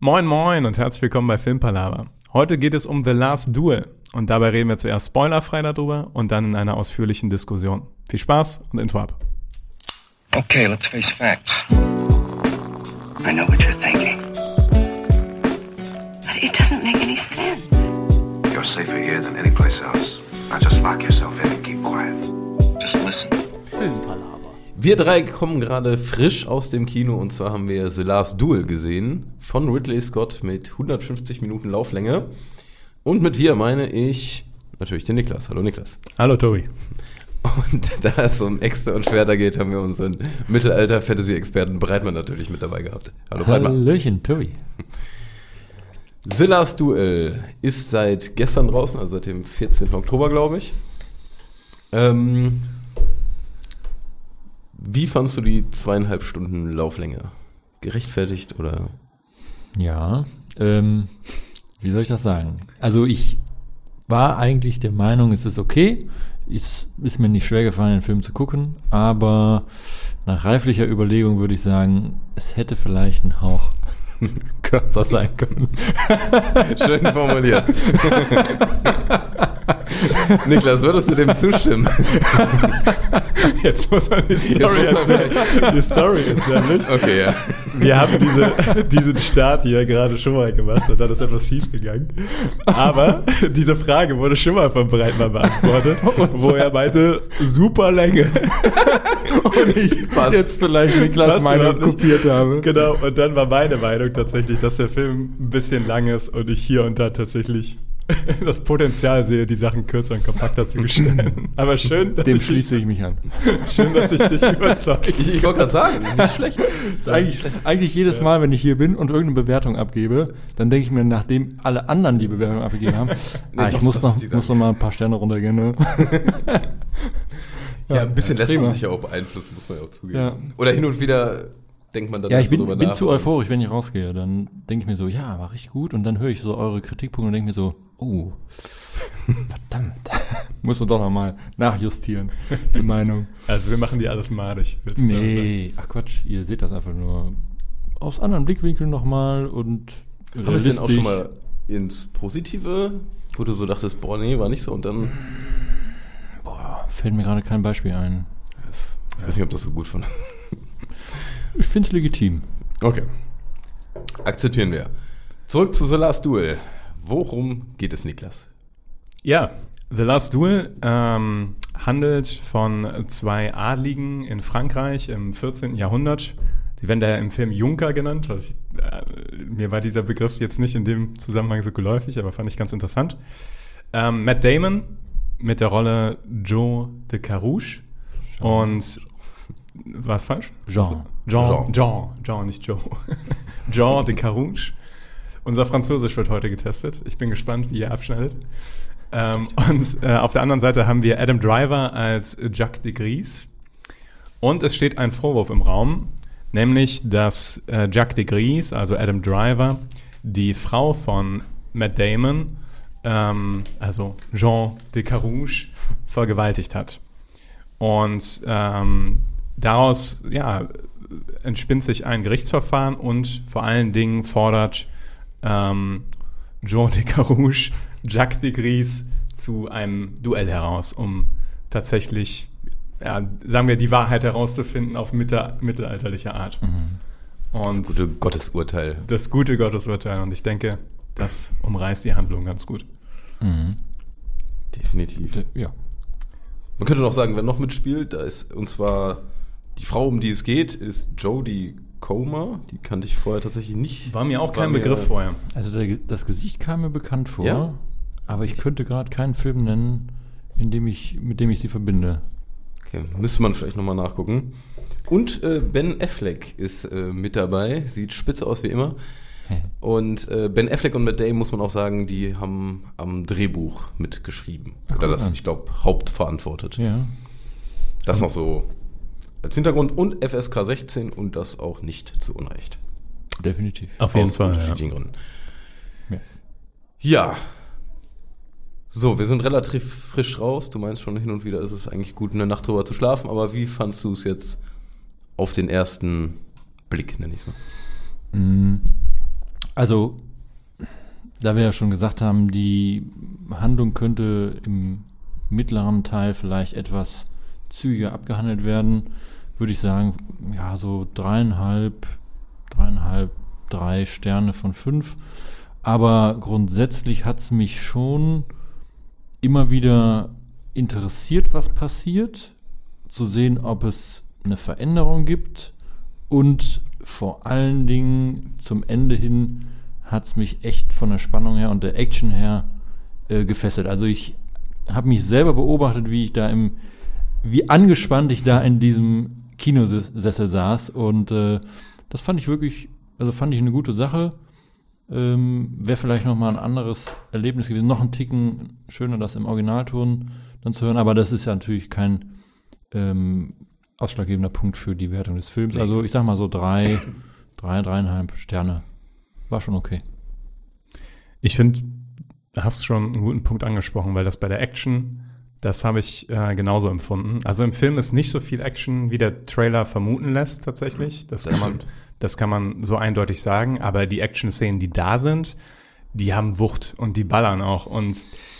Moin moin und herzlich willkommen bei Filmpalava. Heute geht es um The Last Duel und dabei reden wir zuerst spoilerfrei darüber und dann in einer ausführlichen Diskussion. Viel Spaß und Intro ab. Okay, let's face facts. I know what you're thinking. But it doesn't make any sense. You're safer here than any place else. Now just lock yourself in and keep quiet. Just listen. Wir drei kommen gerade frisch aus dem Kino und zwar haben wir The Last Duel gesehen von Ridley Scott mit 150 Minuten Lauflänge. Und mit wir meine ich natürlich den Niklas. Hallo Niklas. Hallo Tobi. Und da es um Äxte und Schwerter geht, haben wir unseren Mittelalter-Fantasy-Experten Breitmann natürlich mit dabei gehabt. Hallo Breitmann. Hallöchen, Tobi. The Last Duel ist seit gestern draußen, also seit dem 14. Oktober, glaube ich. Ähm, wie fandst du die zweieinhalb Stunden Lauflänge? Gerechtfertigt oder? Ja, ähm, wie soll ich das sagen? Also ich war eigentlich der Meinung, es ist okay. Es ist mir nicht schwer gefallen, den Film zu gucken, aber nach reiflicher Überlegung würde ich sagen, es hätte vielleicht ein Hauch kürzer sein können. Schön formuliert. Niklas, würdest du dem zustimmen? Jetzt muss man die Story erzählen. Die Story ist nämlich, Okay, ja. wir haben diese, diesen Start hier gerade schon mal gemacht und dann ist etwas schief gegangen. Aber diese Frage wurde schon mal von Breitmann beantwortet, wo er meinte, super Länge. Und ich Passt. Jetzt vielleicht Niklas Passt nicht. kopiert habe. Genau, und dann war meine Meinung tatsächlich, dass der Film ein bisschen lang ist und ich hier und da tatsächlich das Potenzial sehe, die Sachen kürzer und kompakter zu gestalten. Aber schön, dass Dem ich dich, schließe ich mich an. schön, dass ich dich überzeuge. Ich, ich wollte gerade sagen, nicht schlecht. ist eigentlich, eigentlich jedes Mal, wenn ich hier bin und irgendeine Bewertung abgebe, dann denke ich mir, nachdem alle anderen die Bewertung abgegeben haben, Nee, ah, ich doch, muss noch, muss noch mal ein paar Sterne runtergehen. Ne? Ja, ein bisschen lässt man sich ja auch beeinflussen, muss man ja auch zugeben. Ja. Oder hin und wieder denkt man dann Ja, ich bin, bin nach zu euphorisch, wenn ich rausgehe. Dann denke ich mir so, ja, war richtig gut. Und dann höre ich so eure Kritikpunkte und denke mir so, oh, verdammt. Muss man doch noch mal nachjustieren, die Meinung. Also wir machen die alles madig. Nee, ach Quatsch, ihr seht das einfach nur aus anderen Blickwinkeln nochmal und Aber ist denn auch schon mal ins Positive, wo du so dachtest, boah, nee, war nicht so und dann. Boah, fällt mir gerade kein Beispiel ein. Ich weiß nicht, ob das so gut fand. Ich finde es legitim. Okay. Akzeptieren wir. Zurück zu The Last Duel. Worum geht es, Niklas? Ja, The Last Duel ähm, handelt von zwei Adligen in Frankreich im 14. Jahrhundert. Die werden da im Film Junker genannt. Was ich, äh, mir war dieser Begriff jetzt nicht in dem Zusammenhang so geläufig, aber fand ich ganz interessant. Ähm, Matt Damon mit der Rolle Joe de Carouche und war es falsch? Jean. Jean, Jean, Jean, nicht Joe. Jean de Carouche. Unser Französisch wird heute getestet. Ich bin gespannt, wie ihr abschneidet. Ähm, und äh, auf der anderen Seite haben wir Adam Driver als Jacques de Gries. Und es steht ein Vorwurf im Raum, nämlich, dass äh, Jacques de Gries, also Adam Driver, die Frau von Matt Damon, ähm, also Jean de Carouche, vergewaltigt hat. Und ähm, daraus ja, entspinnt sich ein Gerichtsverfahren und vor allen Dingen fordert ähm, Jean de Carouche Jacques de Gries zu einem Duell heraus, um tatsächlich, ja, sagen wir, die Wahrheit herauszufinden auf mitte, mittelalterliche Art. Und Das gute Gottesurteil. das gute Gottesurteil. Und ich denke, das umreißt die Handlung ganz gut. Mhm. Definitiv. Ja. Man könnte noch sagen, wer noch mitspielt, da ist, und zwar die Frau, um die es geht, ist Jodie Comer. Die kannte ich vorher tatsächlich nicht. War mir auch kein mir- Begriff vorher. Also der, das Gesicht kam mir bekannt vor, Ja? aber ich könnte gerade keinen Film nennen, in dem ich, mit dem ich sie verbinde. Okay, müsste man vielleicht nochmal nachgucken. Und äh, Ben Affleck ist äh, mit dabei. Sieht spitze aus wie immer. Und äh, Ben Affleck und Matt Damon, muss man auch sagen, die haben am Drehbuch mitgeschrieben. Oder guck das, an. ich glaube, hauptverantwortet. Ja. Das noch so als Hintergrund. Und FSK 16 und das auch nicht zu Unrecht. Definitiv. Auf jeden Aus Fall. Ja. unterschiedlichen Gründen. Ja. Ja. So, wir sind relativ frisch raus. Du meinst schon, hin und wieder ist es eigentlich gut, eine Nacht drüber zu schlafen. Aber wie fandst du es jetzt auf den ersten Blick, nenne ich es mal? Mm. Also, da wir ja schon gesagt haben, die Handlung könnte im mittleren Teil vielleicht etwas zügiger abgehandelt werden, würde ich sagen, ja, so dreieinhalb, dreieinhalb, drei Sterne von fünf. Aber grundsätzlich hat es mich schon immer wieder interessiert, was passiert, zu sehen, ob es eine Veränderung gibt und vor allen Dingen zum Ende hin hat es mich echt von der Spannung her und der Action her äh, gefesselt. Also ich habe mich selber beobachtet, wie ich da im, wie angespannt ich da in diesem Kinosessel saß und äh, das fand ich wirklich, also fand ich eine gute Sache. Ähm, Wäre vielleicht noch mal ein anderes Erlebnis gewesen, noch ein Ticken schöner, das im Originalton dann zu hören, aber das ist ja natürlich kein ähm, ausschlaggebender Punkt für die Wertung des Films. Also ich sag mal so drei, drei, dreieinhalb Sterne. War schon okay. Ich finde, du hast schon einen guten Punkt angesprochen, weil das bei der Action, das habe ich äh, genauso empfunden. Also im Film ist nicht so viel Action, wie der Trailer vermuten lässt, tatsächlich. Das, Das kann, man, stimmt. das kann man so eindeutig sagen. Aber die Action-Szenen, die da sind, die haben Wucht und die ballern auch. Und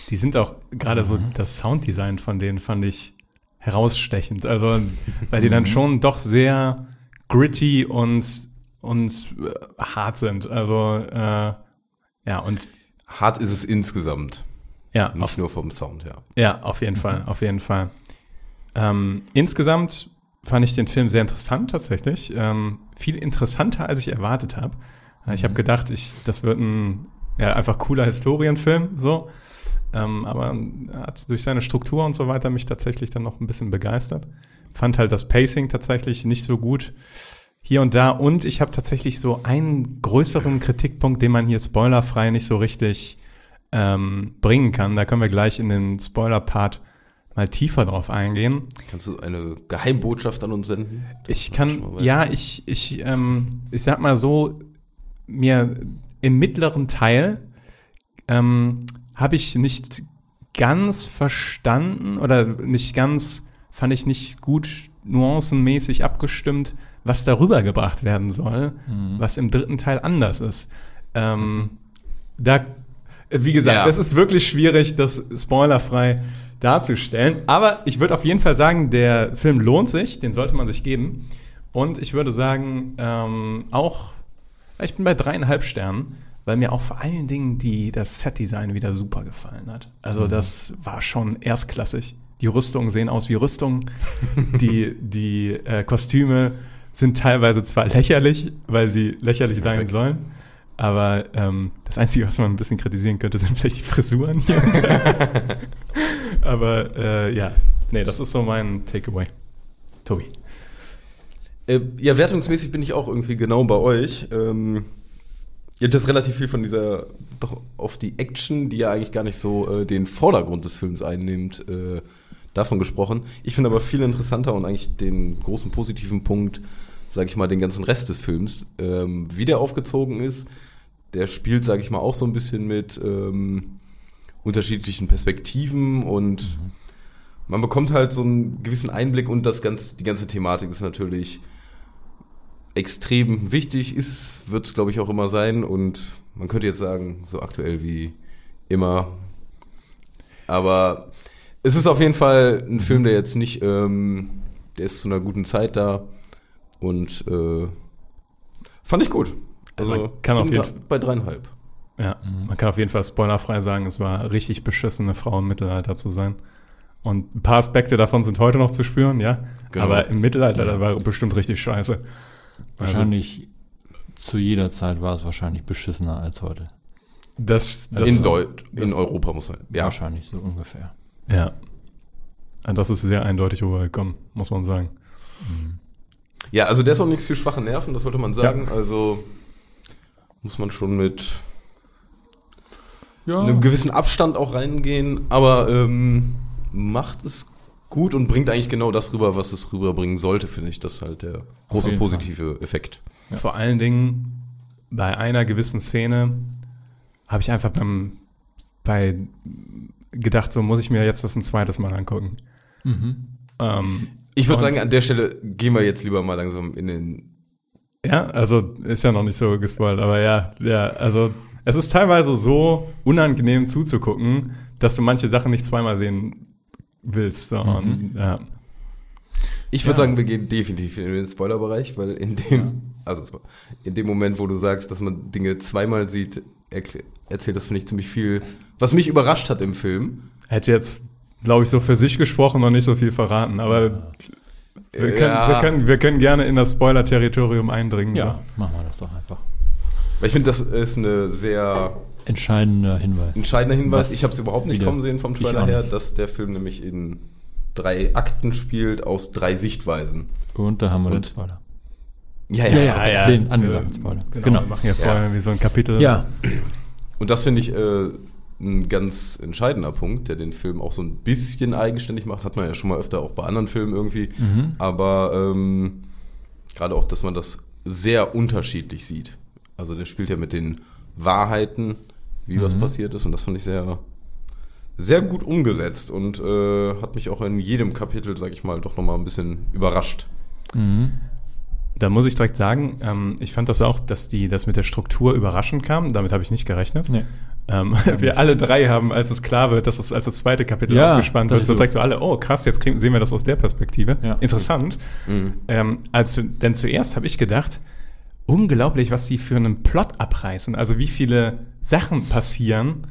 die sind auch gerade so, das Sounddesign von denen fand ich herausstechend. Also, weil die dann schon doch sehr gritty und, und äh, hart sind. Also, äh, ja, und Hart ist es insgesamt. Ja, Nicht auf, nur vom Sound, ja. ja, auf jeden Fall, auf jeden Fall. Ähm, insgesamt fand ich den Film sehr interessant tatsächlich. Ähm, viel interessanter, als ich erwartet habe. Ich habe gedacht, ich, das wird ein ja, einfach cooler Historienfilm, so. Ähm, aber er hat durch seine Struktur und so weiter mich tatsächlich dann noch ein bisschen begeistert. Fand halt das Pacing tatsächlich nicht so gut hier und da. Und ich habe tatsächlich so einen größeren Kritikpunkt, den man hier spoilerfrei nicht so richtig ähm, bringen kann. Da können wir gleich in den Spoiler-Part mal tiefer drauf eingehen. Kannst du eine Geheimbotschaft an uns senden? Ich kann, ja, ich, ich, ähm, ich sag mal so, mir im mittleren Teil ähm, habe ich nicht ganz verstanden oder nicht ganz, fand ich nicht gut nuancenmäßig abgestimmt, was darüber gebracht werden soll, was im dritten Teil anders ist. Ähm, da, wie gesagt, Ja. es ist wirklich schwierig, das spoilerfrei darzustellen. Aber ich würde auf jeden Fall sagen, der Film lohnt sich, den sollte man sich geben. Und ich würde sagen, ähm, auch, ich bin bei dreieinhalb Sternen, weil mir auch vor allen Dingen die, das Set-Design wieder super gefallen hat. Also das war schon erstklassig. Die Rüstungen sehen aus wie Rüstungen. die die äh, Kostüme sind teilweise zwar lächerlich, weil sie lächerlich sein sollen, aber ähm, das Einzige, was man ein bisschen kritisieren könnte, sind vielleicht die Frisuren hier. und da. aber äh, ja, nee, das ist so mein Takeaway. Tobi. Äh, ja, wertungsmäßig bin ich auch irgendwie genau bei euch. Ähm, ihr habt jetzt relativ viel von dieser, doch auf die Action, die ja eigentlich gar nicht so äh, den Vordergrund des Films einnimmt, äh, davon gesprochen. Ich finde aber viel interessanter und eigentlich den großen positiven Punkt, sage ich mal, den ganzen Rest des Films, ähm, wie der aufgezogen ist. Der spielt, sage ich mal, auch so ein bisschen mit ähm, unterschiedlichen Perspektiven und man bekommt halt so einen gewissen Einblick und das ganz, die ganze Thematik ist natürlich extrem wichtig, ist, wird es glaube ich auch immer sein und man könnte jetzt sagen, so aktuell wie immer. Aber es ist auf jeden Fall ein Film, der jetzt nicht, ähm, der ist zu einer guten Zeit da und äh, fand ich gut. Also Man kann auf jeden gra- bei dreieinhalb. Ja, man kann auf jeden Fall spoilerfrei sagen, es war richtig beschissen, eine Frau im Mittelalter zu sein. Und ein paar Aspekte davon sind heute noch zu spüren, ja. Genau. Aber im Mittelalter, da war bestimmt richtig scheiße. Also, Wahrscheinlich zu jeder Zeit war es wahrscheinlich beschissener als heute. das, das, in, Deu in das- Europa muss man. Ja, Wahrscheinlich so ungefähr. Ja. Und Das ist sehr eindeutig rübergekommen, muss man sagen. Ja, also der ist auch nichts für schwache Nerven, das sollte man sagen. Also muss man schon mit Ja. einem gewissen Abstand auch reingehen, aber ähm, macht es gut und bringt eigentlich genau das rüber, was es rüberbringen sollte, finde ich. Das ist halt der große positive Effekt. Vor allen Dingen bei einer gewissen Szene habe ich einfach beim, bei gedacht, so muss ich mir jetzt das ein zweites Mal angucken. Mhm. Ähm, Ich würde sagen, an der Stelle gehen wir jetzt lieber mal langsam in den Ja, also ist ja noch nicht so gespoilt, aber ja, ja, also es ist teilweise so unangenehm zuzugucken, dass du manche Sachen nicht zweimal sehen willst. So. Und, ja. Ich würde Ja. sagen, wir gehen definitiv in den Spoilerbereich, weil in dem, also so, in dem Moment, wo du sagst, dass man Dinge zweimal sieht, erzählt das, finde ich, ziemlich viel, was mich überrascht hat im Film. Hätte jetzt, glaube ich, so für sich gesprochen und nicht so viel verraten, aber wir können, Ja. wir können, wir können gerne in das Spoiler-Territorium eindringen. Ja, machen wir das doch einfach. Weil ich finde, das ist eine sehr Entscheidender Hinweis. entscheidender Hinweis. Was Ich habe es überhaupt nicht wieder- kommen sehen vom Trailer her, dass der Film nämlich in drei Akten spielt aus drei Sichtweisen. Und da haben wir den Und- Spoiler. Ja, so. Den angesagten Spoiler. Genau, Genau. wir machen ja vorher wie so ein Kapitel. Ja, Und das finde ich äh, ein ganz entscheidender Punkt, der den Film auch so ein bisschen eigenständig macht. Hat man ja schon mal öfter auch bei anderen Filmen irgendwie. Mhm. Aber ähm, gerade auch, dass man das sehr unterschiedlich sieht. Also der spielt ja mit den Wahrheiten, wie was Mhm. passiert ist. Und das fand ich sehr, sehr gut umgesetzt und äh, hat mich auch in jedem Kapitel, sag ich mal, doch nochmal ein bisschen überrascht. Da muss ich direkt sagen, ähm, ich fand das auch, dass die das mit der Struktur überraschend kam. Damit habe ich nicht gerechnet. Nee. Ähm, wir alle drei haben, als es klar wird, dass es als das zweite Kapitel Ja, aufgespannt wird, so so. direkt so alle, oh krass, jetzt kriegen, sehen wir das aus der Perspektive. Ja. Interessant. Ähm, also, denn zuerst habe ich gedacht, unglaublich, was die für einen Plot abreißen. Also wie viele Sachen passieren.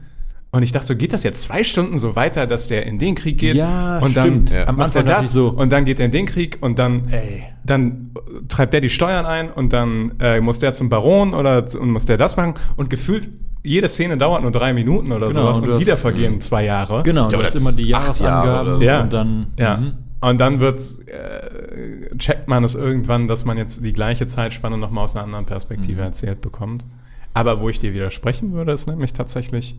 Und ich dachte, so geht das jetzt zwei Stunden so weiter, dass der in den Krieg geht Ja, und stimmt. dann Ja. Am macht er Anfang das so- und dann geht er in den Krieg und dann, Ey. dann treibt der die Steuern ein und dann äh, muss der zum Baron oder und muss der das machen und gefühlt jede Szene dauert nur drei Minuten oder Genau, sowas und und, du hast- wieder vergehen zwei Jahre. genau. Ja, das immer die acht Jahre so. Ja. und dann. Ja. Mhm. Und dann wird äh, checkt man es irgendwann, dass man jetzt die gleiche Zeitspanne nochmal aus einer anderen Perspektive Mhm. erzählt bekommt. Aber wo ich dir widersprechen würde, ist nämlich tatsächlich,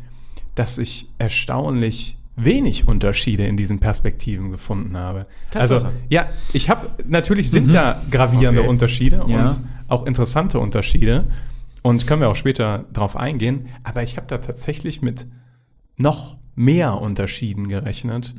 dass ich erstaunlich wenig Unterschiede in diesen Perspektiven gefunden habe. Also, Tatsache. ja, ich habe, natürlich sind da gravierende Okay. Unterschiede Ja. und auch interessante Unterschiede. Und können wir auch später drauf eingehen. Aber ich habe da tatsächlich mit noch mehr Unterschieden gerechnet.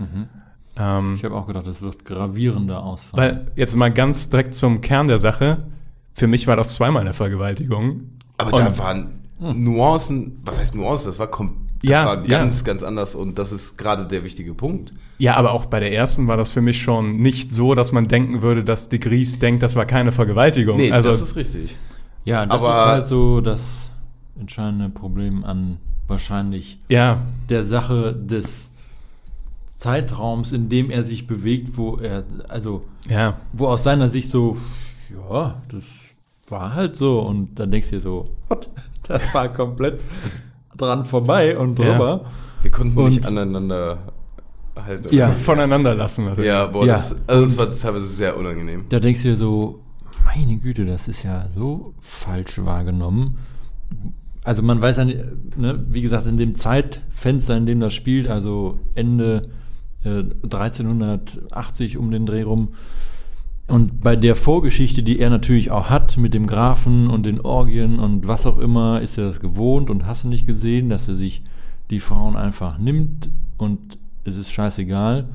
Ähm, Ich habe auch gedacht, es wird gravierender ausfallen. weil jetzt mal ganz direkt zum Kern der Sache. Für mich war das zweimal eine Vergewaltigung. Aber Und- da waren Nuancen, was heißt Nuancen? Das war, kom das Ja, war ja. ganz, ganz anders und das ist gerade der wichtige Punkt. Ja, aber auch bei der ersten war das für mich schon nicht so, dass man denken würde, dass de Gries denkt, das war keine Vergewaltigung. Nee, also, das ist richtig. ja, das aber- ist halt so das entscheidende Problem an wahrscheinlich ja, der Sache des Zeitraums, in dem er sich bewegt, wo er, also, ja. wo aus seiner Sicht so, ja, das war halt so. Und dann denkst du dir so, what? Das war komplett dran vorbei und Ja. drüber. Wir konnten nicht Und- aneinander halten. Ja. Voneinander lassen. Also. Ja, boah, Ja. Das, also das war teilweise sehr unangenehm. Da denkst du dir so, meine Güte, das ist ja so falsch wahrgenommen. Also man weiß ja, nicht, ne, wie gesagt, in dem Zeitfenster, in dem das spielt, also Ende äh, 1380 um den Dreh rum. Und bei der Vorgeschichte, die er natürlich auch hat mit dem Grafen und den Orgien und was auch immer, ist er das gewohnt und hast du nicht gesehen, dass er sich die Frauen einfach nimmt und es ist scheißegal.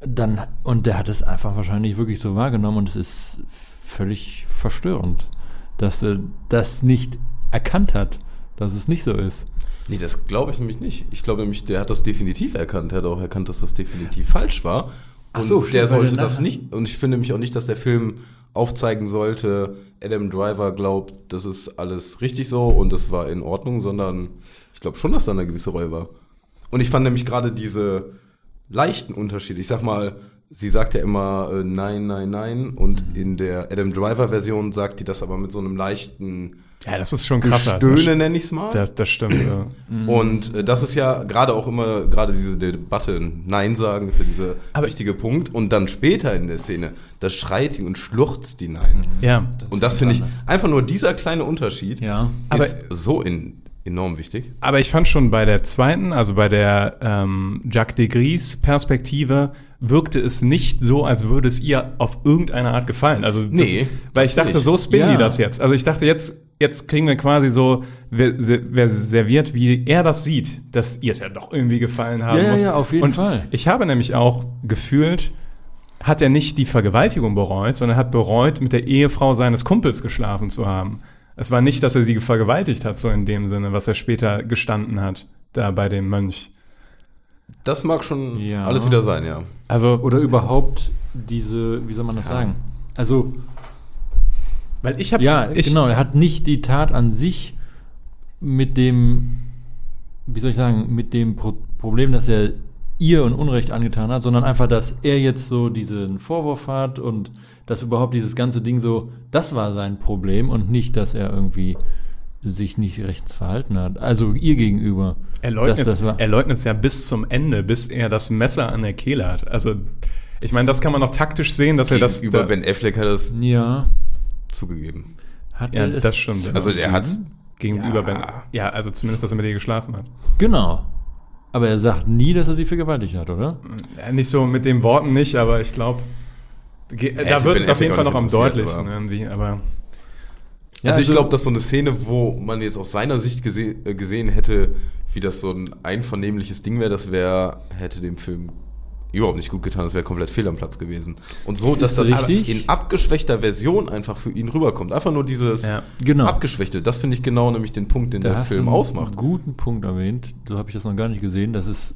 Dann, und der hat es einfach wahrscheinlich wirklich so wahrgenommen und es ist völlig verstörend, dass er das nicht erkannt hat, dass es nicht so ist. Nee, das glaube ich nämlich nicht. Ich glaube nämlich, der hat das definitiv erkannt. Er hat auch erkannt, dass das definitiv falsch war. Ach so, der sollte das nicht. Und ich finde nämlich auch nicht, dass der Film aufzeigen sollte, Adam Driver glaubt, das ist alles richtig so und das war in Ordnung, sondern ich glaube schon, dass da eine gewisse Reue war. Und ich fand nämlich gerade diese leichten Unterschiede. Ich sag mal, sie sagt ja immer äh, nein, nein, nein. Und in der Adam Driver-Version sagt die das aber mit so einem leichten Ja, das ist schon krasser. Gestöhne, nenne ich es mal. Das, das stimmt. ja. Und äh, das ist ja gerade auch immer, gerade diese Debatte, Nein sagen, ist ja dieser Aber- wichtige Punkt. Und dann später in der Szene, da schreit sie und schluchzt die Nein. Ja. Und das finde ich, einfach nur dieser kleine Unterschied Ja. Aber- ist so in, enorm wichtig. Aber ich fand schon bei der zweiten, also bei der ähm, Jacques de Gries Perspektive, wirkte es nicht so, als würde es ihr auf irgendeine Art gefallen. Also das, Nee, weil das ich dachte, nicht. so spinnen die Ja. das jetzt. Also ich dachte, jetzt, jetzt kriegen wir quasi so wer- se- wer serviert, wie er das sieht, dass ihr es ja doch irgendwie gefallen haben Ja, ja, muss. ja, auf jeden Und Fall. Ich habe nämlich auch gefühlt, hat er nicht die Vergewaltigung bereut, sondern hat bereut, mit der Ehefrau seines Kumpels geschlafen zu haben. Es war nicht, dass er sie vergewaltigt hat, so in dem Sinne, was er später gestanden hat, da bei dem Mönch. Das mag schon Ja. alles wieder sein, ja. Also, Oder überhaupt diese, wie soll man das sagen? Also, weil ich habe, ja, ich, genau, er hat nicht die Tat an sich mit dem, wie soll ich sagen, mit dem Pro Problem, dass er ihr ein Unrecht angetan hat, sondern einfach, dass er jetzt so diesen Vorwurf hat und dass überhaupt dieses ganze Ding so, das war sein Problem und nicht, dass er irgendwie sich nicht rechts verhalten hat. Also ihr gegenüber. Er leugnet das es ja bis zum Ende, bis er das Messer an der Kehle hat. Also, ich meine, das kann man noch taktisch sehen, dass er das. Über da- Ben Affleck hat es Ja. Zugegeben. Hat Ja, er es das stimmt. Also er hat's gegenüber Ja. Ben. Ja, also zumindest, dass er mit ihr geschlafen hat. Genau. Aber er sagt nie, dass er sie vergewaltigt hat, oder? Ja, nicht so mit den Worten nicht, aber ich glaube, da wird es auf jeden Fall noch am deutlichsten aber- irgendwie. Aber Ja, also ich also- glaube, dass so eine Szene, wo man jetzt aus seiner Sicht gese äh, gesehen hätte, wie das so ein einvernehmliches Ding wäre, das wäre, hätte dem Film überhaupt nicht gut getan, das wäre komplett fehl am Platz gewesen. Und so, dass das richtig. in abgeschwächter Version einfach für ihn rüberkommt. Einfach nur dieses Ja. Genau. abgeschwächte, das finde ich genau nämlich den Punkt, den der hast Film du einen ausmacht. guten Punkt erwähnt. So habe ich das noch gar nicht gesehen. Das ist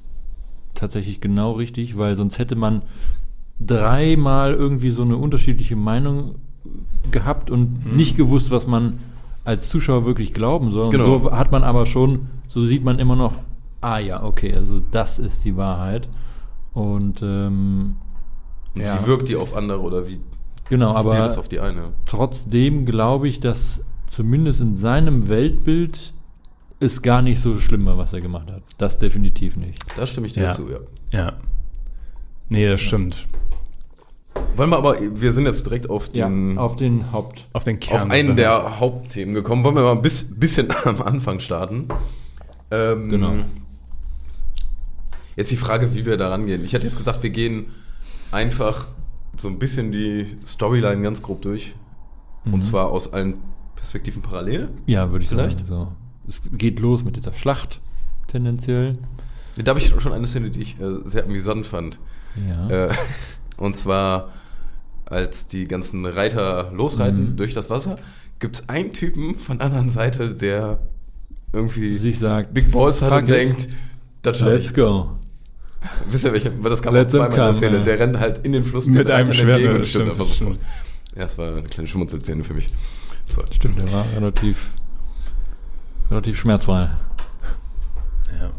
tatsächlich genau richtig, weil sonst hätte man dreimal irgendwie so eine unterschiedliche Meinung gehabt und Mhm. nicht gewusst, was man als Zuschauer wirklich glauben soll. Und Genau. so hat man aber schon, so sieht man immer noch, ah ja, okay, also das ist die Wahrheit. Und ähm, Und ja. wie wirkt die auf andere oder wie genau, spielt aber es auf die eine? trotzdem glaube ich, dass zumindest in seinem Weltbild es gar nicht so schlimm war, was er gemacht hat. Das definitiv nicht. Da stimme ich dir Ja. zu, ja. ja. Nee, das stimmt. Wollen wir aber, wir sind jetzt direkt auf den, auf den Haupt. Auf den Kern. auf einen der Hauptthemen gekommen. Wollen wir mal ein bis, bisschen am Anfang starten? Ähm, Genau. Jetzt die Frage, wie wir da rangehen. Ich hätte jetzt gesagt, wir gehen einfach so ein bisschen die Storyline ganz grob durch. Mhm. Und zwar aus allen Perspektiven parallel. Ja, würde ich Vielleicht? sagen. So. Es geht los mit dieser Schlacht, tendenziell. Da habe ich schon eine Szene, die ich äh, sehr amüsant fand. Ja. Äh, und zwar, als die ganzen Reiter losreiten Mhm. durch das Wasser, gibt es einen Typen von der anderen Seite, der irgendwie Sich sagt, Big Balls hat und it, denkt, das let's ich. go. Wisst ihr, welcher, weil das kam Let auch zweimal them in der Szene. ja. Der rennt halt in den Fluss Mit einem Reitern Schwert, und das stimmt stimmt, einfach stimmt. Ja, das war eine kleine Schmunzelszene für mich. So. Stimmt, der war relativ, relativ schmerzfrei. Ja.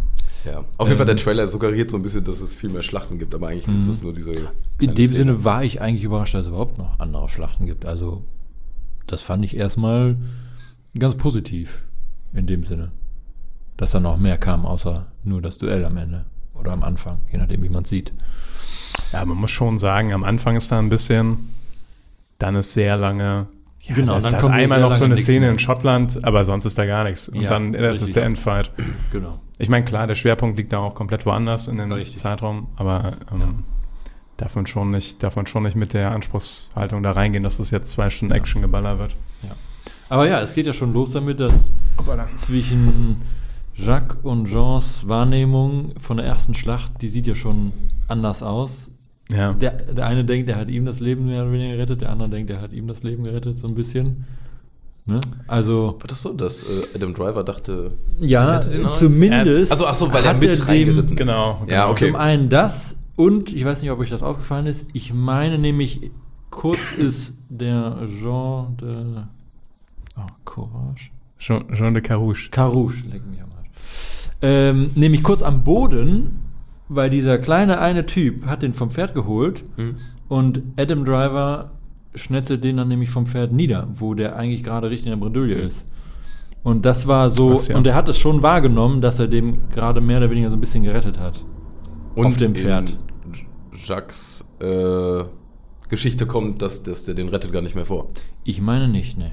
Ja. Auf jeden Fall, der Ähm. Trailer suggeriert so ein bisschen, dass es viel mehr Schlachten gibt, aber eigentlich ist Mhm. das nur diese. In dem Szene. Sinne war ich eigentlich überrascht, dass es überhaupt noch andere Schlachten gibt. Also, das fand ich erstmal ganz positiv. In dem Sinne. Dass da noch mehr kam, außer nur das Duell am Ende. Oder am Anfang, je nachdem, wie man es sieht. ja, man muss schon sagen, am Anfang ist da ein bisschen, dann ist sehr lange. Ja, Genau, da ist, dann da ist kommt einmal noch so eine Szene in Schottland, aber sonst ist da gar nichts. Und Ja, dann das ist richtig. der Endfight. Genau. Ich meine, klar, der Schwerpunkt liegt da auch komplett woanders in den Richtig. Zeitraum, aber ähm, Ja. darf, man schon nicht, darf man schon nicht mit der Anspruchshaltung da reingehen, dass das jetzt zwei Stunden Action geballert wird. Aber ja, es geht ja schon los damit, dass zwischen Jacques und Jeans Wahrnehmung von der ersten Schlacht, die sieht ja schon anders aus. Ja. Der, der eine denkt, er hat ihm das Leben mehr oder weniger gerettet, der andere denkt, er hat ihm das Leben gerettet, so ein bisschen. Ne? Also, War das so, dass äh, Adam Driver dachte. ja, er hätte den anderen- zumindest. Also, ach so, weil er mit dem- reingeritten ist. Genau, Ja, genau. okay. Zum einen das und ich weiß nicht, ob euch das aufgefallen ist. Ich meine nämlich, kurz ist der Jean de. Oh, Courage. Jean, Jean de Carouche. Carouche, leck mich am. Ähm, nämlich kurz am Boden, weil dieser kleine eine Typ hat den vom Pferd geholt Mhm. und Adam Driver schnetzelt den dann nämlich vom Pferd nieder, wo der eigentlich gerade richtig in der Bredouille ist. Und das war so, Krass, ja. und er hat es schon wahrgenommen, dass er dem gerade mehr oder weniger so ein bisschen gerettet hat. auf dem Pferd. Jacques äh, Geschichte kommt, dass, dass der den rettet gar nicht mehr vor. Ich meine nicht, ne.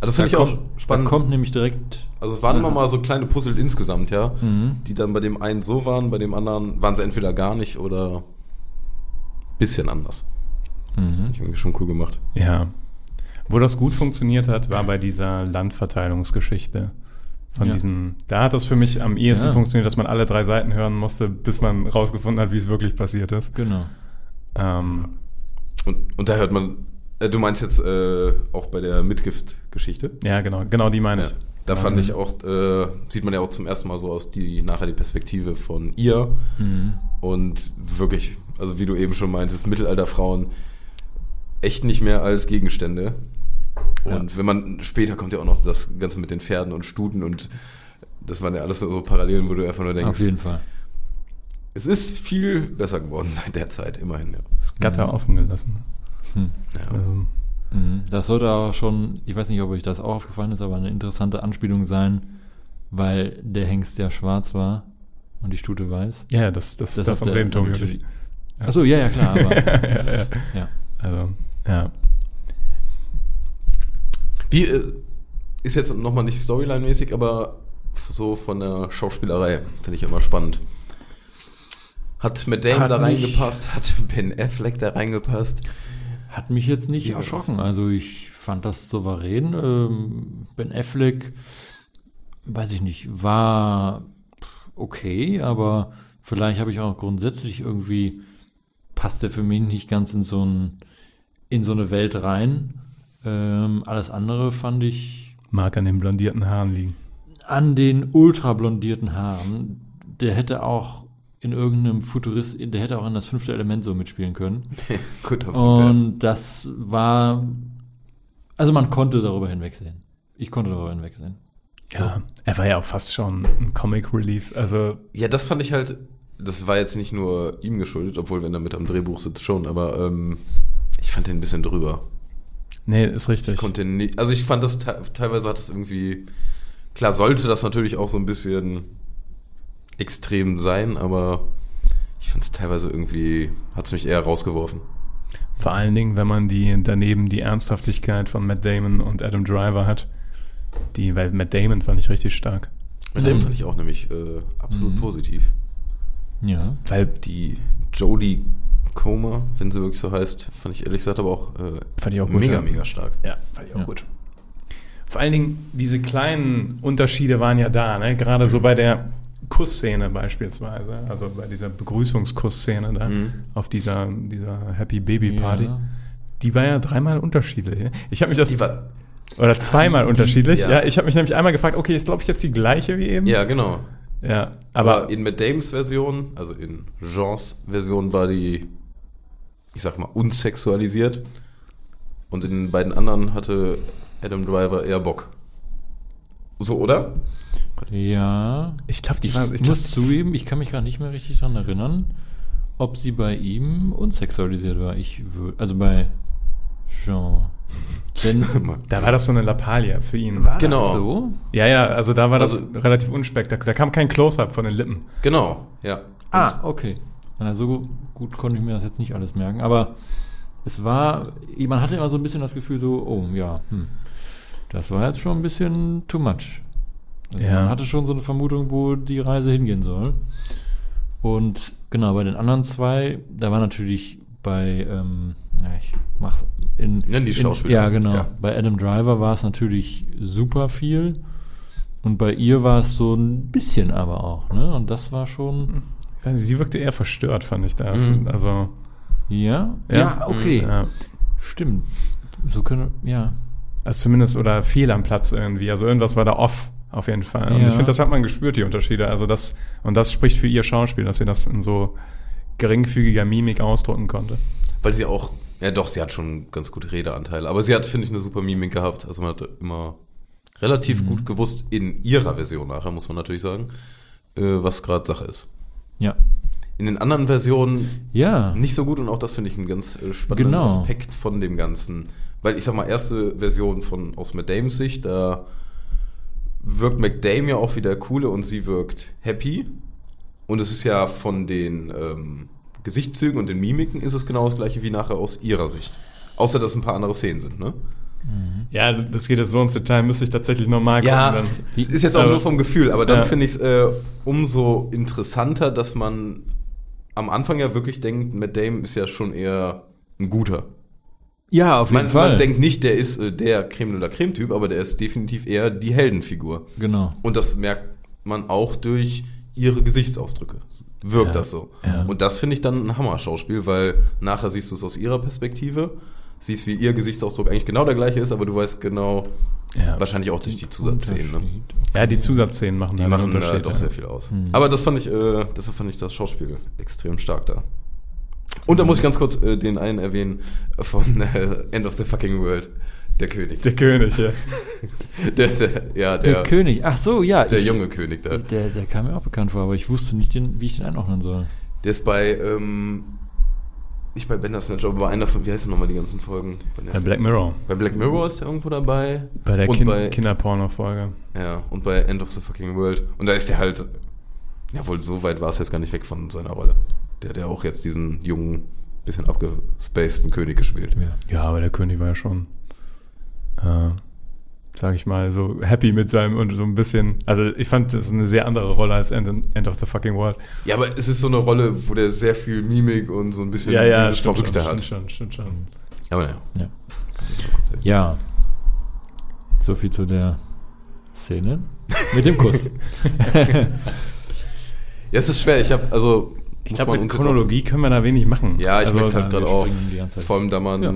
Also das Da finde ich auch kommt, spannend. Da kommt nämlich direkt. also es waren immer mal so kleine Puzzle insgesamt, ja, Mhm. die dann bei dem einen so waren, bei dem anderen waren sie entweder gar nicht oder bisschen anders. Das Mhm. finde ich irgendwie schon cool gemacht. Ja. Wo das gut funktioniert hat, war bei dieser Landverteilungsgeschichte. Von Ja. diesen, da hat das für mich am ehesten Ja. funktioniert, dass man alle drei Seiten hören musste, bis man rausgefunden hat, wie es wirklich passiert ist. Genau. Ähm, Und, und da hört man, du meinst jetzt äh, auch bei der Mitgift-Geschichte? Ja, genau, genau die meine Ja. ich. Da fand Ähm, ich auch, äh, sieht man ja auch zum ersten Mal so aus, die nachher die Perspektive von ihr. Mhm. Und wirklich, also wie du eben schon meintest, Mittelalterfrauen echt nicht mehr als Gegenstände. Und wenn man, später kommt ja auch noch das Ganze mit den Pferden und Stuten und das waren ja alles so Parallelen, wo du einfach nur Auf denkst, jeden Fall. es ist viel besser geworden seit der Zeit, immerhin, ja. Das Gatter offen gelassen. Hm. ja. Ähm, Mhm. Das sollte auch schon, ich weiß nicht, ob euch das auch aufgefallen ist, aber eine interessante Anspielung sein, weil der Hengst ja schwarz war und die Stute weiß. ja, das, das, Das davon hat der reden Tobi natürlich- wirklich. Achso, ja, ja, klar, aber ja, ja. ja. Also, ja. Wie, äh, ist jetzt nochmal nicht Storyline-mäßig, aber so von der Schauspielerei, finde ich immer spannend. Hat Matt Damon Hat da reingepasst? Hat Ben Affleck da reingepasst? Hat mich jetzt nicht Ja. erschrocken. Also ich fand das souverän. Ähm, ben Affleck, weiß ich nicht, war okay, aber vielleicht habe ich auch grundsätzlich irgendwie, passt der für mich nicht ganz in so, ein, in so eine Welt rein. Ähm, alles andere fand ich Mag an den blondierten Haaren liegen. an den ultra blondierten Haaren, der hätte auch in irgendeinem Futurist, der hätte auch in das fünfte Element so mitspielen können. Guter Punkt. Und das war, also man konnte darüber hinwegsehen. Ich konnte darüber hinwegsehen. Ja, er war ja auch fast schon ein Comic Relief. Also, ja. das fand ich halt, das war jetzt nicht nur ihm geschuldet, obwohl wenn er mit am Drehbuch sitzt schon, aber ähm, ich fand den ein bisschen drüber. nee, ist richtig. Ich konnte nicht, also ich fand das te teilweise hat es irgendwie, klar sollte das natürlich auch so ein bisschen extrem sein, aber ich fand es teilweise irgendwie, hat es mich eher rausgeworfen. Vor allen Dingen, wenn man die daneben die Ernsthaftigkeit von Matt Damon und Adam Driver hat. Die, weil Matt Damon fand ich richtig stark. Mit dem fand ich auch nämlich äh, absolut Mhm. positiv. Ja. Weil, Die Jodie Comer, wenn sie wirklich so heißt, fand ich ehrlich gesagt aber auch, äh, Fand ich auch gut, mega, ja. mega stark. ja, fand ich auch Ja. gut. Vor allen Dingen, diese kleinen Unterschiede waren ja da, ne? Gerade so bei der Kussszene beispielsweise, also bei dieser Begrüßungskussszene da, Mhm. auf dieser, dieser Happy Baby Party. Ja. Die war ja dreimal unterschiedlich. Ich habe mich das Die oder zweimal unterschiedlich. Ja, ja. ich habe mich nämlich einmal gefragt, okay, ist glaube ich jetzt die gleiche wie eben? ja, genau. Ja, Aber, aber in Matt Dames Version, also in Jeans Version, war die, ich sag mal, unsexualisiert. Und in den beiden anderen hatte Adam Driver eher Bock. So, oder? Ja. ich glaube, die Ich war. Ich glaub, muss zugeben, ich kann mich gar nicht mehr richtig daran erinnern, ob sie bei ihm unsexualisiert war. Ich würde, also bei Jean. Denn da war das so eine Lappalie für ihn. war Genau. das so? Ja, ja, also da war das Also- relativ unspektakulär. Da kam kein Close-Up von den Lippen. Genau, ja. Ah, okay. Na, so gut konnte ich mir das jetzt nicht alles merken, aber es war, man hatte immer so ein bisschen das Gefühl so, oh ja, hm, das war jetzt schon ein bisschen too much. Also Ja. Man hatte schon so eine Vermutung, wo die Reise hingehen soll. Und genau, bei den anderen zwei, da war natürlich bei, ähm, ja, ich mach's in. Nenn die in- Schauspieler. Ja, genau. Ja. Bei Adam Driver war es natürlich super viel. Und bei ihr war es so ein bisschen aber auch, ne? Und das war schon. Ich weiß nicht, sie wirkte eher verstört, fand ich da. Mhm. Also, Ja? Ja. okay. ja. Stimmt. So können, ja. Also zumindest oder fehl am Platz irgendwie. Also irgendwas war da off, auf jeden Fall. Und Ja. ich finde, das hat man gespürt, die Unterschiede. Also das, und das spricht für ihr Schauspiel, dass sie das in so geringfügiger Mimik ausdrücken konnte. Weil sie auch, ja doch, sie hat schon ganz gute Redeanteile. Aber sie hat, finde ich, eine super Mimik gehabt. Also man hat immer relativ Mhm. gut gewusst, in ihrer Version nachher, muss man natürlich sagen, äh, was gerade Sache ist. Ja. In den anderen Versionen Ja. nicht so gut und auch das finde ich einen ganz äh, spannenden Genau. Aspekt von dem Ganzen. Weil ich sag mal, erste Version von aus Matt Dames Sicht, da wirkt McDame ja auch wieder coole und sie wirkt happy. Und es ist ja von den ähm, Gesichtszügen und den Mimiken ist es genau das gleiche wie nachher aus ihrer Sicht. Außer dass ein paar andere Szenen sind, ne? Ja, das geht jetzt so ins Detail, müsste ich tatsächlich nochmal gucken. Ja, dann. ist jetzt auch Aber- nur vom Gefühl, aber dann Ja. finde ich es äh, umso interessanter, dass man am Anfang ja wirklich denkt, Matt Damon ist ja schon eher ein guter. Ja, auf jeden Man, Fall. man denkt nicht, der ist äh, der Creme de la Creme Typ, aber der ist definitiv eher die Heldenfigur. genau. Und das merkt man auch durch ihre Gesichtsausdrücke. wirkt Ja. das so. Ja. Und das finde ich dann ein Hammer-Schauspiel, weil nachher siehst du es aus ihrer Perspektive, siehst, wie ihr Gesichtsausdruck eigentlich genau der gleiche ist, aber du weißt genau, Ja. wahrscheinlich auch durch die Zusatzszenen. Ne? Ja, die Zusatzszenen machen Die da machen Unterschied. doch sehr viel aus. Mhm. Aber das fand ich, äh, deshalb fand ich das Schauspiel extrem stark da. Und da muss ich ganz kurz äh, den einen erwähnen von äh, End of the Fucking World, der König. Der König, ja. Der, der, ja, Der, der, König, ach so, ja. der ich- junge König da. Der, der kam mir auch bekannt vor, aber ich wusste nicht, den, wie ich den einordnen soll. Der ist bei, ähm, nicht bei Bandersnatch, aber bei einer von, wie heißen nochmal die ganzen Folgen? Bei, Bei Black Mirror. bei Black Mirror ist er irgendwo dabei. Bei der kind bei, Kinderporno-Folge. Ja, und bei End of the Fucking World. Und da ist der halt, ja wohl, so weit war es jetzt gar nicht weg von seiner Rolle. Der hat ja auch jetzt diesen jungen, bisschen abgespaceden König gespielt. Ja. Ja, aber der König war ja schon, äh, sag ich mal, so happy mit seinem und so ein bisschen. Also ich fand, das ist eine sehr andere Rolle als End, End of the Fucking World. Ja, aber es ist so eine Rolle, wo der sehr viel Mimik und so ein bisschen Ja, ja, dieses stimmt Verrückte schon, hat. stimmt schon, stimmt schon. Aber naja. Ja. Ja. So viel zu der Szene mit dem Kuss. Ja, es ist schwer. Ich habe, also. Ich glaube, mit Chronologie können wir da wenig machen. Ja, ich Also, merke halt wir gerade auch. Vor allem, da man Ja.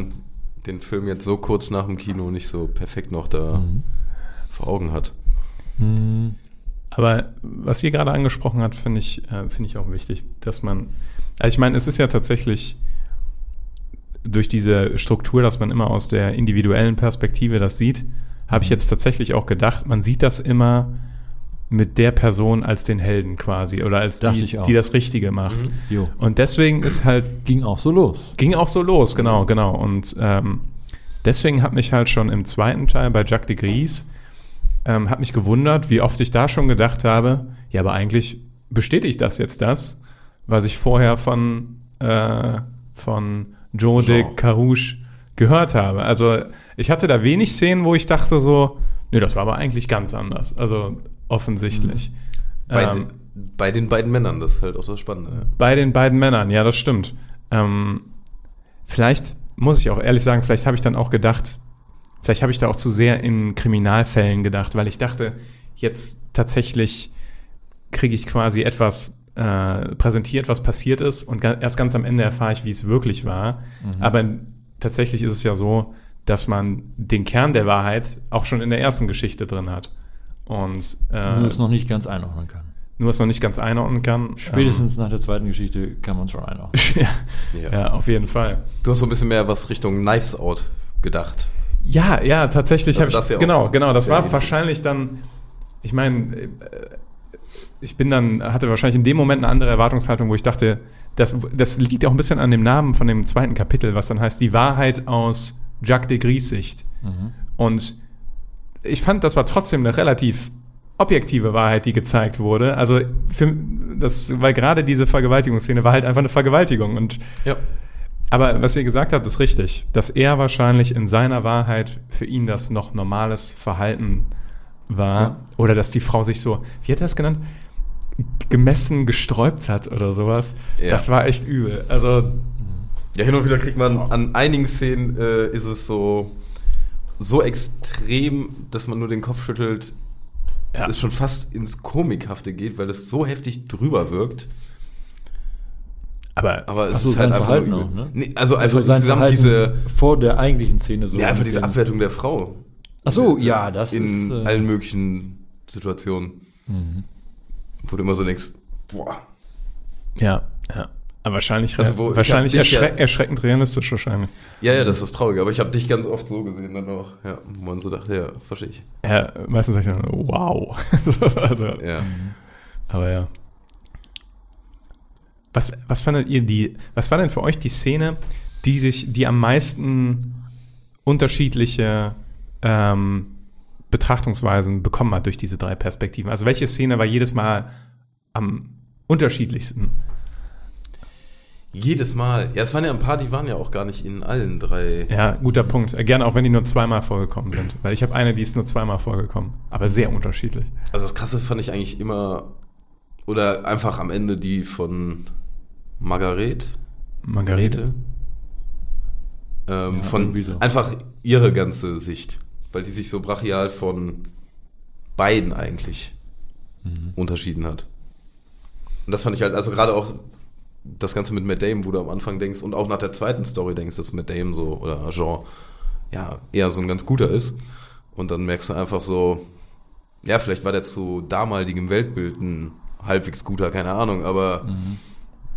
den Film jetzt so kurz nach dem Kino nicht so perfekt noch da Mhm. vor Augen hat. Hm, Aber was ihr gerade angesprochen habt, finde ich, äh, finde ich auch wichtig, dass man, also ich meine, es ist ja tatsächlich durch diese Struktur, dass man immer aus der individuellen Perspektive das sieht, habe ich jetzt tatsächlich auch gedacht, man sieht das immer mit der Person als den Helden quasi oder als Dachte die, die das Richtige macht. jo. Und deswegen ist halt Ging auch so los. Ging auch so los, genau, genau. Und ähm, deswegen hat mich halt schon im zweiten Teil bei Jacques de Gries, ähm, hat mich gewundert, wie oft ich da schon gedacht habe, ja, aber eigentlich bestätigt das jetzt das, was ich vorher von, äh, von Joe de. Carouche gehört habe. Also ich hatte da wenig Szenen, wo ich dachte so, nee, das war aber eigentlich ganz anders. Also offensichtlich. Bei, Ähm, den, bei den beiden Männern, das ist halt auch das Spannende. ja. bei den beiden Männern, ja, das stimmt. Ähm, vielleicht muss ich auch ehrlich sagen, vielleicht habe ich dann auch gedacht, vielleicht habe ich da auch zu sehr in Kriminalfällen gedacht, weil ich dachte, jetzt tatsächlich kriege ich quasi etwas äh, präsentiert, was passiert ist und ga erst ganz am Ende erfahre ich, wie es wirklich war. Aber tatsächlich ist es ja so, dass man den Kern der Wahrheit auch schon in der ersten Geschichte drin hat. Und äh, Nur es noch nicht ganz einordnen kann. nur es noch nicht ganz einordnen kann. Spätestens nach der zweiten Geschichte kann man es schon einordnen. Ähm, ja, Ja. ja, auf jeden Fall. Du hast so ein bisschen mehr was Richtung Knives Out gedacht. Ja, ja, tatsächlich Also habe ich. das ja auch genau, genau. Das war wahrscheinlich dann. Ich meine, äh, ich bin dann, hatte wahrscheinlich in dem Moment eine andere Erwartungshaltung, wo ich dachte, das, das liegt auch ein bisschen an dem Namen von dem zweiten Kapitel, was dann heißt, die Wahrheit aus Jacques de Gris Sicht. Mhm. Und ich fand, das war trotzdem eine relativ objektive Wahrheit, die gezeigt wurde. Also, für, das, weil gerade diese Vergewaltigungsszene war halt einfach eine Vergewaltigung. Und Ja. aber was ihr gesagt habt, ist richtig, dass er wahrscheinlich in seiner Wahrheit für ihn das noch normales Verhalten war. Ja. Oder dass die Frau sich so, wie hat er das genannt? Gemessen gesträubt hat oder sowas. Ja. Das war echt übel. Also, Ja, hin und wieder kriegt man an einigen Szenen äh, ist es so so extrem, dass man nur den Kopf schüttelt, ja. es schon fast ins Komikhafte geht, weil es so heftig drüber wirkt. aber, Aber es so, ist halt einfach Verhalten nur auch, ne? Nee, also einfach sein insgesamt Verhalten diese vor der eigentlichen Szene so. ja, einfach diese Abwertung der Frau. Ach so, ja, das in ist. äh, allen möglichen Situationen, mhm. wo du immer so denkst, boah, ja, ja. Aber wahrscheinlich, Also, wo- wahrscheinlich ich hab dich erschre ja- erschreckend realistisch wahrscheinlich. ja, ja, das ist traurig, aber ich habe dich ganz oft so gesehen dann auch, ja, wo man so dachte, ja, verstehe ich. Ja, meistens sag ich dann, wow. also, Ja. Aber ja. Was, was fandet ihr die, was war denn für euch die Szene, die sich, die am meisten unterschiedliche ähm, Betrachtungsweisen bekommen hat durch diese drei Perspektiven? Also welche Szene war jedes Mal am unterschiedlichsten? Jedes Mal. Ja, es waren ja ein paar, die waren ja auch gar nicht in allen drei. Ja, guter Punkt. Äh, Gerne auch wenn die nur zweimal vorgekommen sind. Weil ich habe eine, die ist nur zweimal vorgekommen. Aber sehr unterschiedlich. Also das Krasse fand ich eigentlich immer, oder einfach am Ende die von Margaret. Margarete. Ähm, Ja, von so. einfach ihre ganze Sicht. Weil die sich so brachial von beiden eigentlich Mhm. unterschieden hat. Und das fand ich halt, also gerade auch das Ganze mit Matt Damon, wo du am Anfang denkst und auch nach der zweiten Story denkst, dass Matt Damon so oder Jean ja eher so ein ganz guter ist. Und dann merkst du einfach so, ja, vielleicht war der zu damaligem Weltbild ein halbwegs guter, keine Ahnung, aber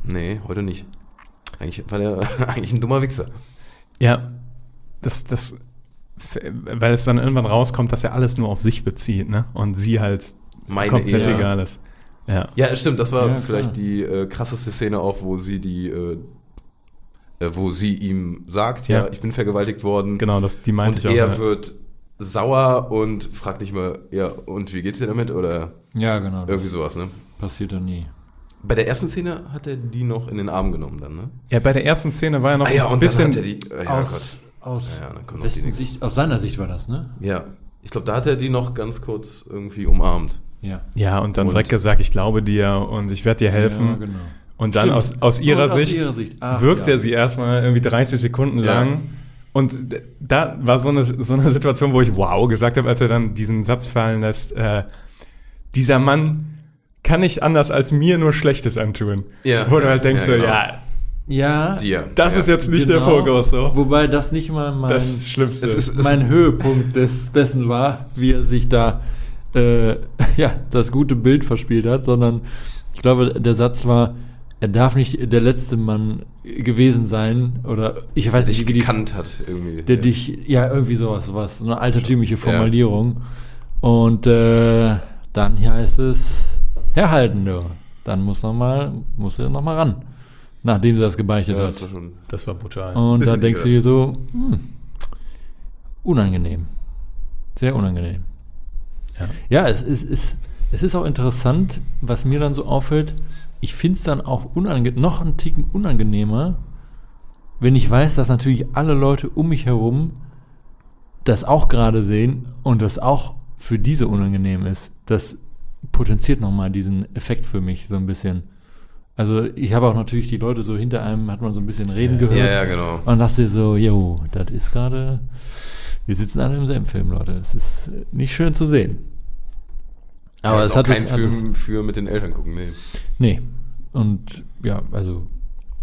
nee, heute nicht. Eigentlich war der eigentlich ein dummer Wichser. Ja, das, das, weil es dann irgendwann rauskommt, dass er alles nur auf sich bezieht, ne? Und sie halt Meine komplett Ehe. egal ist. Ja. Ja, stimmt, das war Ja, klar. vielleicht die äh, krasseste Szene auch, wo sie die, äh, äh, wo sie ihm sagt, ja, Ja. ich bin vergewaltigt worden. Genau, das, die meinte und ich auch. er ja. wird sauer und fragt nicht mehr, ja, und wie geht's dir damit? Oder Ja, genau. irgendwie sowas, ne? passiert dann nie. Bei der ersten Szene hat er die noch in den Arm genommen dann, ne? ja, bei der ersten Szene war er noch Ah ja, ein und bisschen. dann hat er die, äh, ja aus, Gott. aus, Ja. Sicht, aus seiner Sicht war das, ne? Ja, ich glaube, da hat er die noch ganz kurz irgendwie umarmt. Ja. ja, und dann Und- direkt gesagt, ich glaube dir und ich werde dir helfen. Ja, genau. Und dann aus, aus ihrer aus Sicht, ihrer Sicht. Ach, wirkt ja. er sie erstmal irgendwie 30 Sekunden Ja. lang. Und da war so eine, so eine Situation, wo ich wow gesagt habe, als er dann diesen Satz fallen lässt, äh, dieser Mann kann nicht anders als mir nur Schlechtes antun. Ja. Wo du halt denkst, Ja, so, genau. ja, Ja, Dir. das ja. ist jetzt nicht der genau. Fokus so. Wobei das nicht mal mein, Das ist das Schlimmste. Es ist- mein Höhepunkt des, dessen war, wie er sich da äh, ja, das gute Bild verspielt hat, sondern ich glaube, der Satz war, er darf nicht der letzte Mann gewesen sein oder ich weiß sich nicht, wie die, gekannt hat irgendwie. der ja. dich, ja, irgendwie sowas, sowas, so eine altertümliche Formulierung. Und äh, dann hier heißt es, herhalten du. Dann muss noch mal, muss er noch mal ran, nachdem sie das gebeichtet ja, hat. das war schon. das war brutal. Und da denkst du dir so, hm, unangenehm. Sehr unangenehm. Ja. Ja, es ist, es, es ist auch interessant, was mir dann so auffällt. Ich finde es dann auch noch einen Ticken unangenehmer, wenn ich weiß, dass natürlich alle Leute um mich herum das auch gerade sehen und das auch für diese unangenehm ist. Das potenziert nochmal diesen Effekt für mich so ein bisschen. Also ich habe auch natürlich die Leute so hinter einem, hat man so ein bisschen reden gehört. Ja, ja, genau. Und dachte so, jo, das ist gerade, wir sitzen alle im selben Film, Leute. Das ist nicht schön zu sehen. Aber es es ist auch kein es- hat es- Film für mit den Eltern gucken, nee. Nee. Und ja, also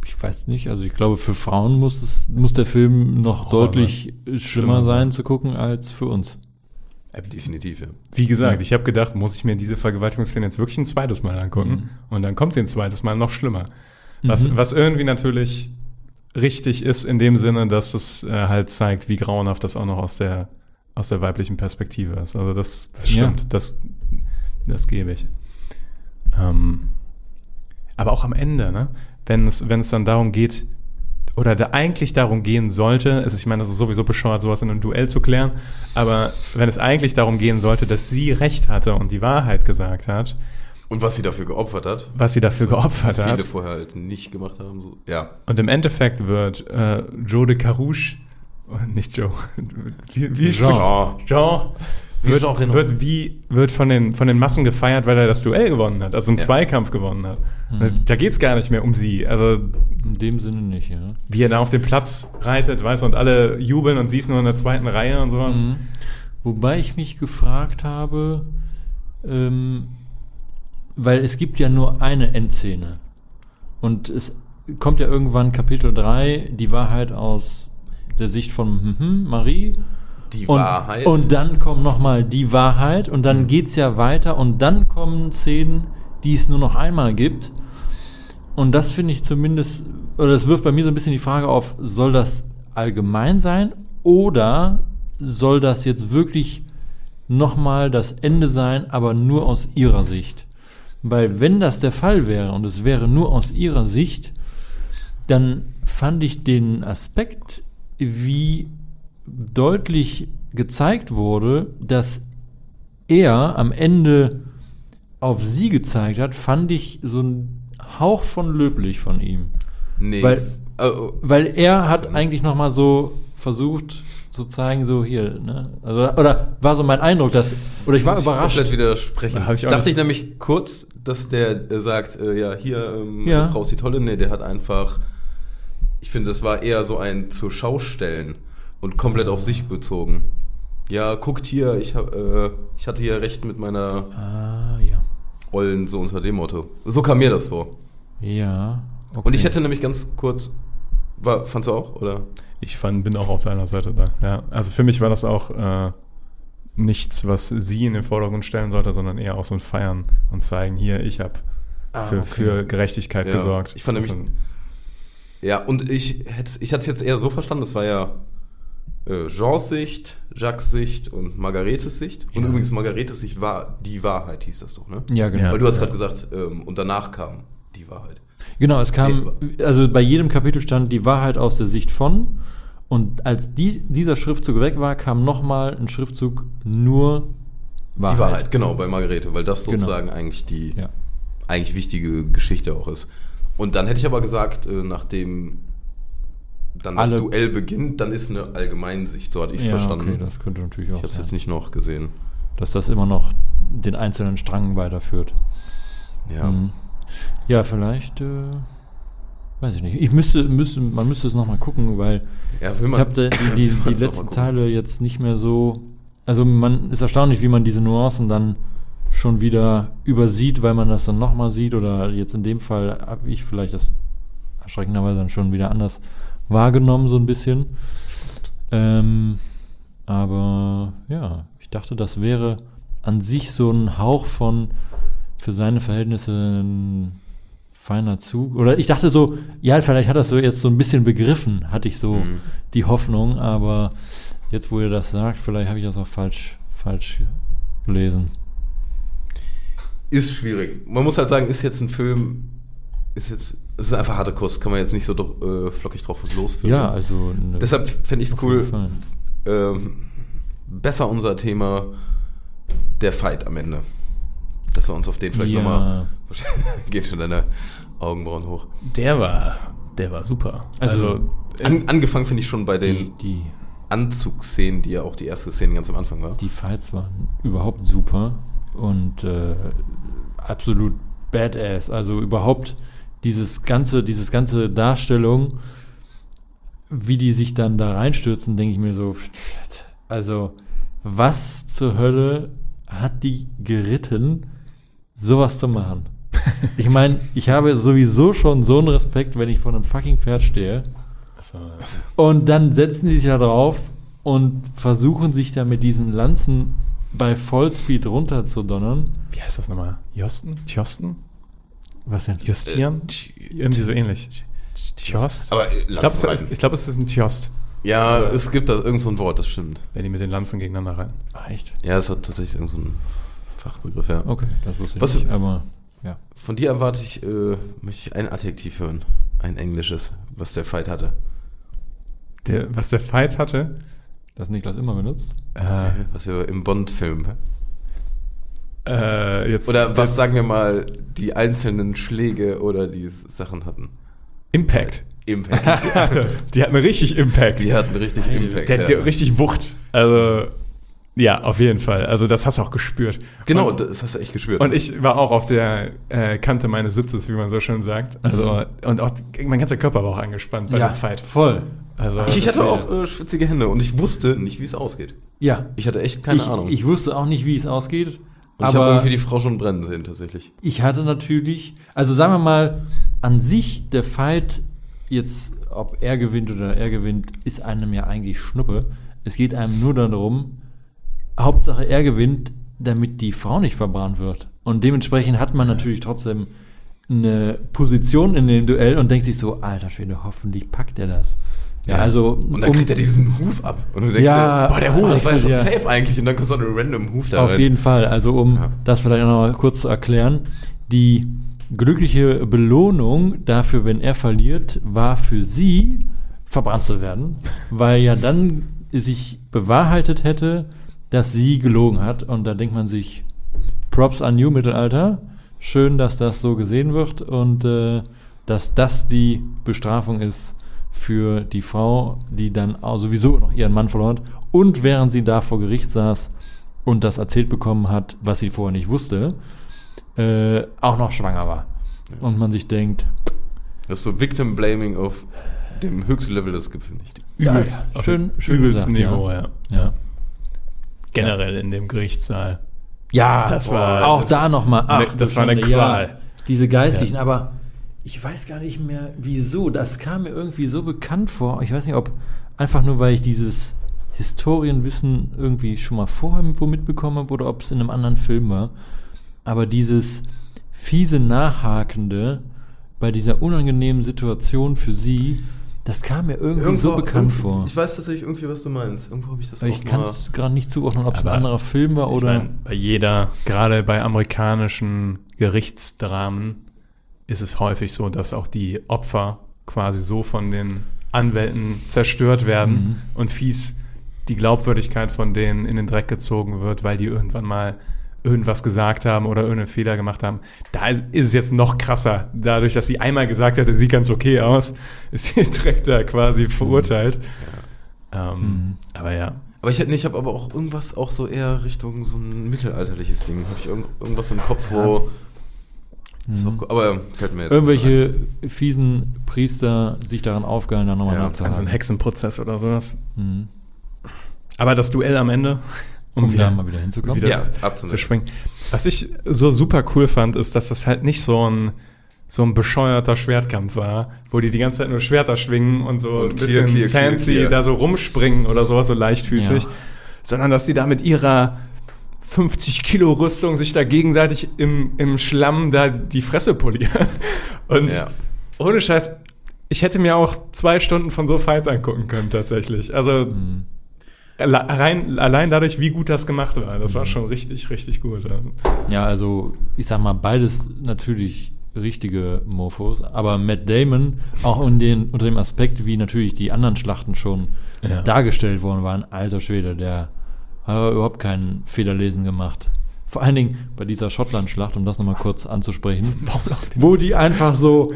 ich weiß nicht, also ich glaube, für Frauen muss es, muss der Film noch Horror, deutlich äh, schlimmer sein. zu gucken als für uns. Definitiv, ja. Wie gesagt, Ja. ich habe gedacht, muss ich mir diese Vergewaltigungsszene jetzt wirklich ein zweites Mal angucken? Mhm. Und dann kommt sie ein zweites Mal noch schlimmer. Was, Mhm. was irgendwie natürlich richtig ist in dem Sinne, dass es äh, halt zeigt, wie grauenhaft das auch noch aus der, aus der weiblichen Perspektive ist. Also das, das Ja. stimmt, das, das gebe ich. Ähm, aber auch am Ende, ne? wenn, es, wenn es dann darum geht, oder da eigentlich darum gehen sollte, es ist, ich meine, das ist sowieso bescheuert, sowas in einem Duell zu klären, aber wenn es eigentlich darum gehen sollte, dass sie recht hatte und die Wahrheit gesagt hat, Und was sie dafür geopfert hat. was sie dafür geopfert was hat, viele vorher halt nicht gemacht haben. So. Ja. und im Endeffekt wird äh, Joe de Carouche, oh, nicht Joe, wie, wie Jean. Jean wird, Reno. wird, wie, wird von, den, von den Massen gefeiert, weil er das Duell gewonnen hat, also einen Ja. Zweikampf gewonnen hat. Mhm. Da geht es gar nicht mehr um sie. Also In dem Sinne nicht, ja. wie er da auf den Platz reitet, weißt du, und alle jubeln und sie ist nur in der zweiten Reihe und sowas. Mhm. Wobei ich mich gefragt habe, ähm, weil es gibt ja nur eine Endszene. Und es kommt ja irgendwann Kapitel 3, die Wahrheit aus der Sicht von mhm, Marie. Die Und, Wahrheit. und dann kommt nochmal die Wahrheit und dann geht's ja weiter und dann kommen Szenen, die es nur noch einmal gibt. Und das finde ich zumindest, oder das wirft bei mir so ein bisschen die Frage auf, soll das allgemein sein oder soll das jetzt wirklich nochmal das Ende sein, aber nur aus ihrer Sicht? Weil wenn das der Fall wäre und es wäre nur aus ihrer Sicht, dann fand ich den Aspekt, wie deutlich gezeigt wurde, dass er am Ende auf sie gezeigt hat, fand ich so ein Hauch von löblich von ihm. nee. weil- Oh, oh. Weil er hat eigentlich noch mal so versucht zu zeigen, so hier, ne? Also, oder war so mein Eindruck, dass, oder ich war Muss überrascht. komplett widersprechen. Da hab ich Dachte ich nämlich kurz, dass der äh, sagt, äh, ja, hier, ähm, Ja. meine Frau ist die Tolle. Nee, der hat einfach, ich finde, das war eher so ein zur Schau stellen und komplett auf sich bezogen. Ja, guckt hier, ich, hab, äh, ich hatte hier recht mit meiner, Ah, ja. Ollen so unter dem Motto. So kam mir das vor. Ja. Okay. Und ich hätte nämlich ganz kurz, war, fandst du auch, oder? Ich fand, bin auch auf deiner Seite da. Ja, also für mich war das auch äh, nichts, was sie in den Vordergrund stellen sollte, sondern eher auch so ein Feiern und zeigen, hier, ich habe Ah, für, okay. für Gerechtigkeit Ja, gesorgt. ich fand Also, nämlich- Ja, und ich hätte ich hatte es jetzt eher so verstanden, das war ja äh, Jeans Sicht, Jacques Sicht und Margaretes Sicht. Und Ja. übrigens, Margaretes Sicht war die Wahrheit, hieß das doch, ne? Ja, genau. Weil du hast gerade gesagt, ähm, und danach kam die Wahrheit. Genau, es kam, also bei jedem Kapitel stand die Wahrheit aus der Sicht von. Und als die, dieser Schriftzug weg war, kam nochmal ein Schriftzug nur Wahrheit. Die Wahrheit, genau, bei Margarete, weil das Genau. sozusagen eigentlich die Ja. eigentlich wichtige Geschichte auch ist. Und dann hätte ich aber gesagt, äh, nachdem dann das Alle- Duell beginnt, dann ist eine Allgemeinsicht, so hatte ich es ja, verstanden. okay, das könnte natürlich auch ich habe es jetzt nicht noch gesehen. Dass das immer noch den einzelnen Strang weiterführt. Ja. Mhm. Ja, vielleicht, äh, weiß ich nicht. Ich müsste, müsste, man müsste es nochmal gucken, weil ja will ich man, habe die, die, die letzten. Teile jetzt nicht mehr so. Also man ist erstaunlich, wie man diese Nuancen dann schon wieder übersieht, weil man das dann nochmal sieht. Oder jetzt in dem Fall habe ich vielleicht das erschreckenderweise dann schon wieder anders wahrgenommen, so ein bisschen. Ähm, aber ja, ich dachte, das wäre an sich so ein Hauch von für seine Verhältnisse ein feiner Zug. Oder ich dachte so, ja, vielleicht hat das so jetzt so ein bisschen begriffen, hatte ich so Mhm. die Hoffnung, aber jetzt, wo ihr das sagt, vielleicht habe ich das auch falsch, falsch gelesen. ist schwierig. Man muss halt sagen, ist jetzt ein Film, ist jetzt, ist einfach harte Kost, kann man jetzt nicht so doch, äh, flockig drauf losführen. Ja, also ne, Deshalb fände ich es cool, ähm, besser unser Thema der Fight am Ende. Dass wir uns auf den vielleicht Ja. nochmal. Geht schon deine Augenbrauen hoch. Der war, der war super. Also, Also, An, angefangen finde ich schon bei die, den die, Anzugsszenen, die ja auch die erste Szene ganz am Anfang war. die Fights waren überhaupt super und äh, absolut badass. Also überhaupt dieses ganze, dieses ganze Darstellung, wie die sich dann da reinstürzen, denke ich mir so, also was zur Hölle hat die geritten, sowas zu machen? Ich meine, ich habe sowieso schon so einen Respekt, wenn ich vor einem fucking Pferd stehe. Und dann setzen die sich da drauf und versuchen sich da mit diesen Lanzen bei Vollspeed runterzudonnern. wie heißt das nochmal? Josten? Tjosten? Was denn? Justieren? Irgendwie so ähnlich. Tjost? Aber äh, ich glaube, es, glaub, es ist ein Tjost, Ja, es gibt da irgend so ein Wort, das stimmt. wenn die mit den Lanzen gegeneinander rein. Ah, echt? Ja, es hat tatsächlich irgend so einen Fachbegriff, ja. Okay, das wusste ich Was- nicht, aber ja. Von dir erwarte ich, äh, möchte ich ein Adjektiv hören. Ein englisches, was der Fight hatte. Der, was der Fight hatte, Das Niklas immer benutzt. äh, Was wir im Bond-Film. äh, jetzt Oder was jetzt- sagen wir mal, die einzelnen Schläge oder die Sachen hatten. Impact. Impact. also, die hatten richtig Impact. die hatten richtig. Impact. Der, ja. der richtig Wucht. Also, ja, auf jeden Fall. Also, das hast du auch gespürt. genau, Und, das hast du echt gespürt. und ich war auch auf der äh, Kante meines Sitzes, wie man so schön sagt. Also, und auch mein ganzer Körper war auch angespannt bei dem Fight. voll. Also, ich, ich hatte auch äh, schwitzige Hände und ich wusste nicht, wie es ausgeht. Ja. Ich hatte echt keine ich, Ahnung. Ich wusste auch nicht, wie es ausgeht. und ich habe aber irgendwie die Frau schon brennen sehen, tatsächlich. ich hatte natürlich, also sagen wir mal, an sich der Fight, jetzt ob er gewinnt oder er gewinnt, ist einem ja eigentlich Schnuppe. Es geht einem nur darum, Hauptsache er gewinnt, damit die Frau nicht verbrannt wird. Und dementsprechend hat man natürlich trotzdem eine Position in dem Duell und denkt sich so, alter Schwede, hoffentlich packt er das. Ja, also Und dann um- kriegt er diesen Huf ab. Und du denkst Ja, dir, boah, der Huf, das war ja schon ja. safe eigentlich. Und dann kommt so ein random Huf da Auf rein. jeden Fall. Also um Ja. das vielleicht noch mal kurz zu erklären, die glückliche Belohnung dafür, wenn er verliert, war für sie verbrannt zu werden, weil ja dann sich bewahrheitet hätte, dass sie gelogen hat. Und da denkt man sich, Props an New Mittelalter. Schön, dass das so gesehen wird und äh, dass das die Bestrafung ist für die Frau, die dann sowieso noch ihren Mann verloren hat. Und während sie da vor Gericht saß und das erzählt bekommen hat, was sie vorher nicht wusste, äh, auch noch schwanger war. Und man sich denkt, Das ist so Victim Blaming auf dem höchsten Level, das gibt, finde ich. übelst, Ja, auf schön- schön übelsten gesagt, ja. Niveau, ja. ja, Generell in dem Gerichtssaal. Ja, Das war- auch da nochmal. Ne, das war eine Qual. diese geistlichen, aber ich weiß gar nicht mehr, wieso. Das kam mir irgendwie so bekannt vor. Ich weiß nicht, ob einfach nur, weil ich dieses Historienwissen irgendwie schon mal vorher irgendwo mitbekommen habe oder ob es in einem anderen Film war. Aber dieses fiese Nachhakende bei dieser unangenehmen Situation für sie, das kam mir irgendwie so bekannt irgendwo- vor. Ich weiß tatsächlich irgendwie, was du meinst. Irgendwo habe ich das Aber auch ich kann es gerade nicht zuordnen, ob es ein anderer Film war Ich oder. mein, bei jeder, gerade bei amerikanischen Gerichtsdramen, ist es häufig so, dass auch die Opfer quasi so von den Anwälten zerstört werden Mhm. und fies die Glaubwürdigkeit von denen in den Dreck gezogen wird, weil die irgendwann mal irgendwas gesagt haben oder irgendeinen Fehler gemacht haben. Da ist, es jetzt noch krasser. Dadurch, dass sie einmal gesagt hat, es sieht ganz okay aus, ist sie direkt da quasi verurteilt. Ähm, Mhm. Aber ja, Aber ich, hätte- nee, ich habe aber auch irgendwas auch so eher Richtung so ein mittelalterliches Ding. Habe ich irgend, irgendwas im Kopf, wo. Ist auch, gut, aber fällt mir jetzt nicht irgendwelche fiesen Priester sich daran aufgehalten, da nochmal Ja, nachzuhaken. also ein Hexenprozess oder sowas. Mhm. Aber das Duell am Ende, Um da mal wieder hinzukommen. wieder Ja, zu abzunehmen. springen. Was ich so super cool fand, ist, dass das halt nicht so ein so ein bescheuerter Schwertkampf war, wo die die ganze Zeit nur Schwerter schwingen und so Und ein clear, bisschen clear, clear, fancy clear. da so rumspringen oder sowas, so leichtfüßig, Ja. sondern dass die da mit ihrer 50 Kilo Rüstung sich da gegenseitig im, im Schlamm da die Fresse polieren. Und Ja. ohne Scheiß, ich hätte mir auch zwei Stunden von so Fights angucken können, tatsächlich. Also Mhm. Alle- rein, allein dadurch, wie gut das gemacht war. Das war schon richtig, richtig gut. Ja. Also ich sag mal, beides natürlich richtige Mofos, aber Matt Damon, auch den, unter dem Aspekt, wie natürlich die anderen Schlachten schon Ja. dargestellt worden waren, alter Schwede, der hat aber überhaupt kein Federlesen gemacht. Vor allen Dingen bei dieser Schottland-Schlacht, um das nochmal kurz anzusprechen, wo die einfach so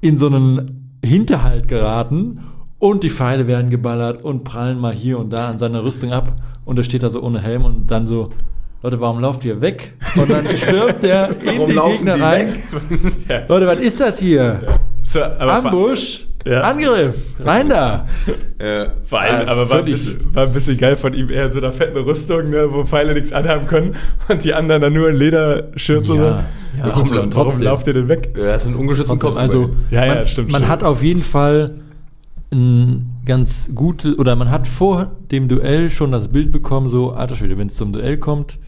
in so einen Hinterhalt geraten und die Pfeile werden geballert und prallen mal hier und da an seiner Rüstung ab und er steht da so ohne Helm und dann so, Leute, warum lauft ihr weg? Und dann stürmt der in Warum die Gegner die rein. Leute, was ist das hier? So, aber vor- Ambush, Ja. Angriff, rein da. Äh, Vor allem, Äh, aber war ein, bisschen, war ein bisschen geil von ihm, er in so einer fetten Rüstung, ne, wo Pfeile nichts anhaben können und die anderen dann nur in Lederschürze. Ja, so. ja, warum, trotzdem, warum lauft ihr denn weg? er hat einen ungeschützten Kopf. also Ja, ja, man, stimmt, Man stimmt. hat auf jeden Fall ganz gute oder man hat vor dem Duell schon das Bild bekommen, so alter Schwede, wenn es zum Duell kommt,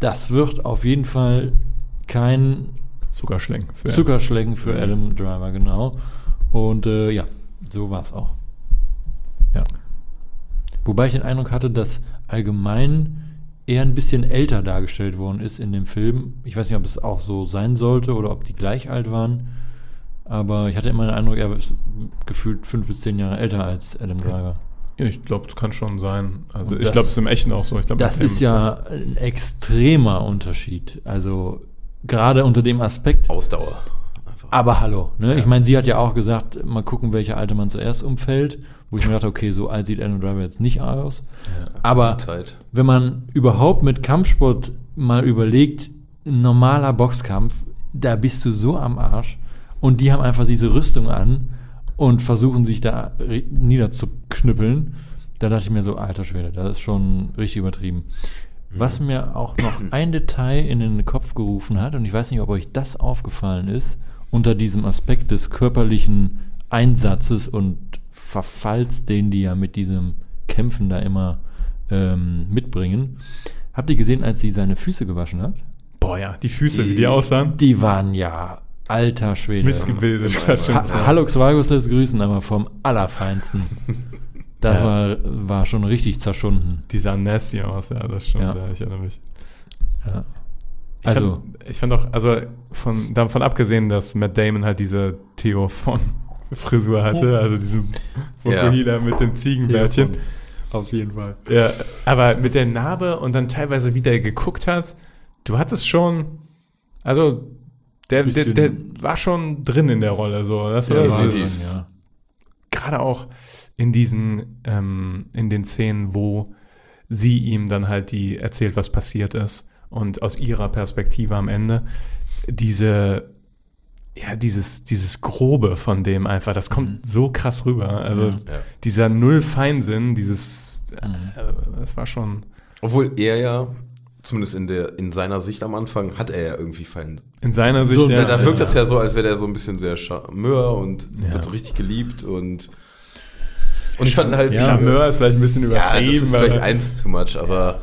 das wird auf jeden Fall kein Zuckerschlecken. Für Zuckerschlecken für Adam Driver, genau. Und äh, ja, so war es auch. Ja. Wobei ich den Eindruck hatte, dass allgemein eher ein bisschen älter dargestellt worden ist in dem Film. Ich weiß nicht, ob es auch so sein sollte oder ob die gleich alt waren. Aber ich hatte immer den Eindruck, er ist gefühlt fünf bis zehn Jahre älter als Adam Driver. Ja, ich glaube, das kann schon sein. Also Und ich glaube, es ist im Echten auch so. Ich glaub, Das ist ja ein extremer Unterschied. Also gerade unter dem Aspekt, Ausdauer. Einfach. Aber hallo, ne? Ich meine, sie hat ja auch gesagt, mal gucken, welcher alte Mann zuerst umfällt. Wo ich mir dachte, okay, so alt sieht Adam Driver jetzt nicht aus. Aber Die Zeit. wenn man überhaupt mit Kampfsport mal überlegt, ein normaler Boxkampf, da bist du so am Arsch. Und die haben einfach diese Rüstung an und versuchen sich da niederzuknüppeln. Da dachte ich mir so, alter Schwede, das ist schon richtig übertrieben. Was mir auch noch ein Detail in den Kopf gerufen hat, und ich weiß nicht, ob euch das aufgefallen ist, unter diesem Aspekt des körperlichen Einsatzes und Verfalls, den die ja mit diesem Kämpfen da immer ähm, mitbringen. Habt ihr gesehen, als sie seine Füße gewaschen hat? Boah, ja, die Füße, wie Die- die aussahen. Die waren ja alter Schwede. Missgebildet. Ha Hallo Xvagos lässt grüßen, aber vom Allerfeinsten. Das Ja. war, war schon richtig zerschunden. Die sahen nasty aus, ja, das stimmt. Ja. Ja. ich erinnere mich. Ja. Ich Also, fand, ich fand auch, also von, davon abgesehen, dass Matt Damon halt diese Theo von Frisur hatte, also diesen Ja. Fukuhila mit dem Ziegenbärtchen. auf jeden Fall. Ja, aber mit der Narbe und dann teilweise wie der geguckt hat, du hattest schon, also der, der, der war schon drin in der Rolle, so. Das war Ja, war dieses, ja. gerade auch in diesen, ähm, in den Szenen, wo sie ihm dann halt die erzählt, was passiert ist und aus ihrer Perspektive am Ende diese, ja, dieses, dieses Grobe von dem einfach, das kommt Mhm. so krass rüber. Also Ja. Ja. dieser Null-Feinsinn, dieses, Mhm. äh, das war schon, Obwohl er ja zumindest in der in seiner Sicht am Anfang, hat er ja irgendwie Fallen. In seiner Sicht, So, Da, ja. da wirkt das ja so, als wäre der so ein bisschen sehr Charmeur und Ja. wird so richtig geliebt und und ich fand halt Ja, Charmeur ist vielleicht ein bisschen ja, übertrieben. das ist vielleicht eins too much, aber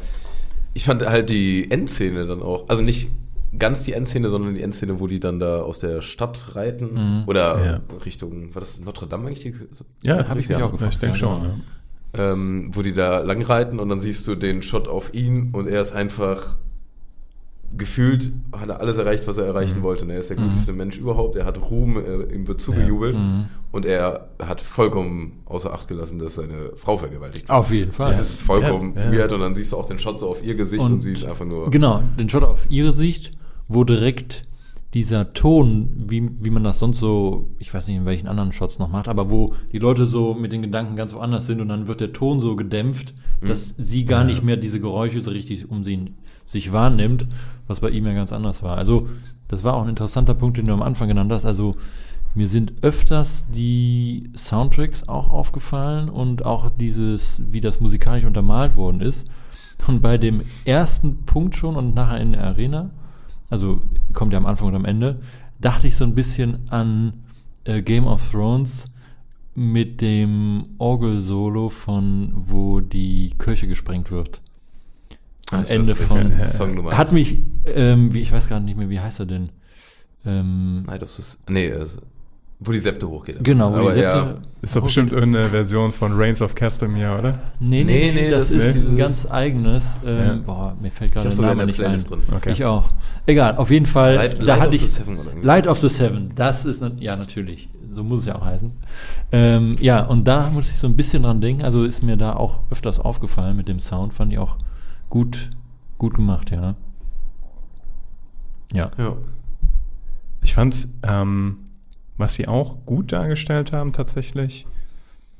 ich fand halt die Endszene dann auch, also nicht ganz die Endszene, sondern die Endszene, wo die dann da aus der Stadt reiten oder Ja. Richtung, war das Notre Dame eigentlich? Die, Ja, Hab ich mich auch gefragt. Ich denke Ja, schon. Ja. Ähm, wo die da lang reiten und dann siehst du den Shot auf ihn und er ist einfach gefühlt, hat er alles erreicht, was er erreichen wollte. Und er ist der glücklichste Mensch überhaupt. Er hat Ruhm, er, ihm wird zugejubelt und er hat vollkommen außer Acht gelassen, dass seine Frau vergewaltigt wird. Auf jeden Fall. Das ist vollkommen Ja, ja. weird und dann siehst du auch den Shot so auf ihr Gesicht und, Und- sie ist einfach nur. Genau, den Shot auf ihre Sicht, wo direkt dieser Ton, wie, wie man das sonst so, ich weiß nicht, in welchen anderen Shots noch macht, aber wo die Leute so mit den Gedanken ganz woanders sind und dann wird der Ton so gedämpft, dass sie gar nicht mehr diese Geräusche so richtig um sie sich wahrnimmt, was bei ihm ja ganz anders war. Also, das war auch ein interessanter Punkt, den du am Anfang genannt hast. Also, mir sind öfters die Soundtracks auch aufgefallen und auch dieses, wie das musikalisch untermalt worden ist. Und bei dem ersten Punkt schon und nachher in der Arena, also kommt ja am Anfang und am Ende, dachte ich so ein bisschen an äh, Game of Thrones mit dem Orgel-Solo von, wo die Kirche gesprengt wird. Am Ich weiß, Ende von. Song. Hat mich, ähm, wie, ich weiß gar nicht mehr, wie heißt er denn? Ähm, Night of the, nee, äh, wo die Septe hochgeht. genau, wo Aber die ja, Sekte- Ist doch bestimmt irgendeine Version von Reigns of Castamere, oder? Nee, nee, Nee, nee, nee, das, das ist ist ein ganz eigenes. Ähm, Ja. Boah, mir fällt gerade der Name nicht ein. Playlist drin. Okay. Ich auch. Egal, auf jeden Fall. Light- da Light hatte of ich, the Seven oder Light of the Seven. Das ist, ja, natürlich. So muss es ja auch heißen. Ähm, ja, und da muss ich so ein bisschen dran denken. Also ist mir da auch öfters aufgefallen mit dem Sound. Fand ich auch gut, gut gemacht, ja. Ja. Ja. Ich fand, ähm, was sie auch gut dargestellt haben tatsächlich,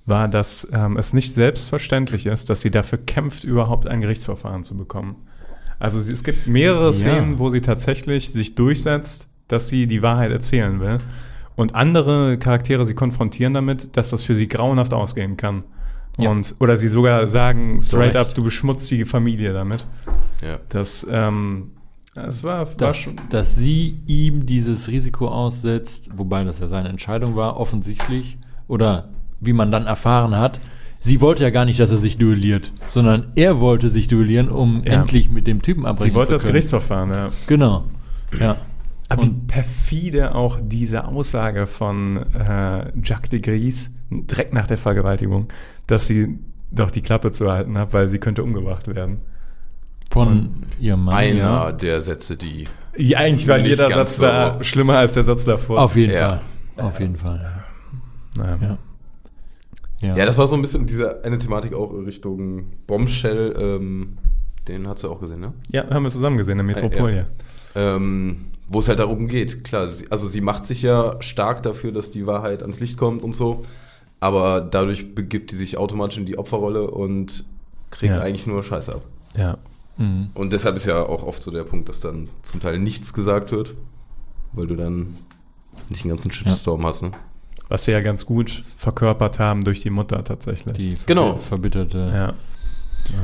war, dass ähm, es nicht selbstverständlich ist, dass sie dafür kämpft, überhaupt ein Gerichtsverfahren zu bekommen. Also es gibt mehrere Ja. Szenen, wo sie tatsächlich sich durchsetzt, dass sie die Wahrheit erzählen will. Und andere Charaktere sie konfrontieren damit, dass das für sie grauenhaft ausgehen kann. Ja. Und, oder sie sogar sagen straight Recht. up, du beschmutzt die Familie damit. ja. Das, ähm, das war, war dass, schon. dass sie ihm dieses Risiko aussetzt, wobei das ja seine Entscheidung war, offensichtlich, oder wie man dann erfahren hat, sie wollte ja gar nicht, dass er sich duelliert, sondern er wollte sich duellieren, um Ja. endlich mit dem Typen abbrechen Sie wollte zu das können. Gerichtsverfahren, ja. Genau. Ja. Aber wie Und- perfide auch diese Aussage von äh, Jacques de Gries, direkt nach der Vergewaltigung, dass sie doch die Klappe zu halten hat, weil sie könnte umgebracht werden. Von ihrem Mann. Einer ja. der Sätze, die. Ja, eigentlich war jeder Satz da so. schlimmer als der Satz davor. Auf jeden Ja. Fall. Auf jeden Fall. Naja. Ja. Ja. Ja, das war so ein bisschen diese eine Thematik auch Richtung Bombshell. Ähm, den hat sie auch gesehen, ne? Ja, haben wir zusammen gesehen in Metropol, Ja, ja. Ähm, wo es halt darum geht. Klar, sie, also sie macht sich ja stark dafür, dass die Wahrheit ans Licht kommt und so. Aber dadurch begibt die sich automatisch in die Opferrolle und kriegt Ja. eigentlich nur Scheiße ab. ja. Mhm. Und deshalb ist ja auch oft so der Punkt, dass dann zum Teil nichts gesagt wird, weil du dann nicht den ganzen Shitstorm hast. Ne? Was sie ja ganz gut verkörpert haben durch die Mutter tatsächlich. Die Genau. verbitterte. ja.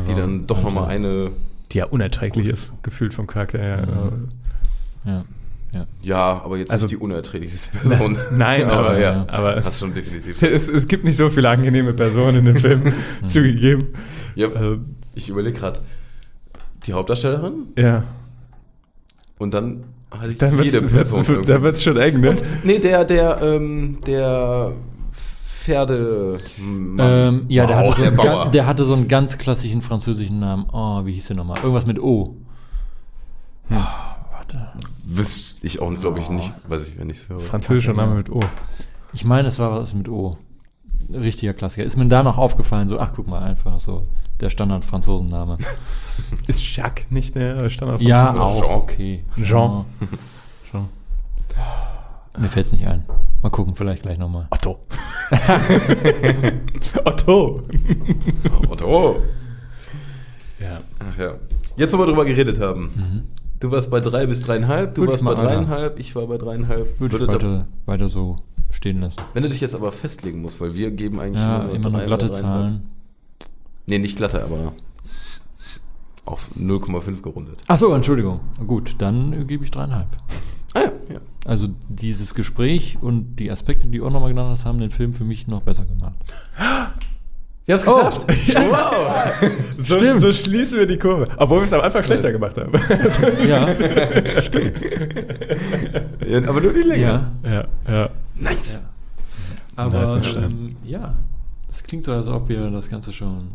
Die dann doch nochmal eine, Die ja unerträglich ist, gefühlt vom Charakter her. Mhm. Ja. Ja. ja, aber jetzt Also- nicht die unerträglichste Person. Nein, aber, ja, aber hast schon definitiv. es, es gibt nicht so viele angenehme Personen in dem Film, zugegeben. Ja, Ähm, ich überlege gerade, die Hauptdarstellerin ja, und dann hatte ich dann jede wird's, Person. wird's, da wird es schon eng, ne? Nee, der, der, ähm, der Pferde. Ähm, ja, der, hatte so der gan- der hatte so einen ganz klassischen französischen Namen. Oh, wie hieß der nochmal? Irgendwas mit O. Hm. Warte. Wüsste ich auch, glaube ich, nicht. Weiß ich, wenn ich es höre. Französischer Name mit O. Ich meine, es war was mit O. Richtiger Klassiker. Ist mir da noch aufgefallen, so, ach guck mal, einfach so der Standard-Franzosenname. Ist Jacques nicht der Standard? ja, Oder auch, Jean. okay. Jean. Jean. Mir fällt es nicht ein. Mal gucken, vielleicht gleich nochmal. Otto. Otto. Otto. Ja. Ach ja. Jetzt, wo wir drüber geredet haben. Mhm. Du warst bei drei bis dreieinhalb, du Würde warst ich bei dreieinhalb, ich war bei dreieinhalb. Würde ich Würde da- weiter, weiter so stehen lassen. wenn du dich jetzt aber festlegen musst, weil wir geben eigentlich Ja, nur immer drei glatte. Zahlen. Nee, nicht glatte, aber Auf 0,5 gerundet. Ach so, Entschuldigung. Gut, dann gebe ich dreieinhalb. Ah ja, ja. Also dieses Gespräch und die Aspekte, die du auch nochmal genannt hast, haben den Film für mich noch besser gemacht. Ja, hast geschafft. Wow! So, Stimmt. so schließen wir die Kurve. Obwohl wir es am Anfang schlechter gemacht haben. Ja, ja aber nur die Länge. ja. ja, ja. Nice. Aber Nice und schön. ähm, ja, es klingt so, als ob wir das Ganze schon.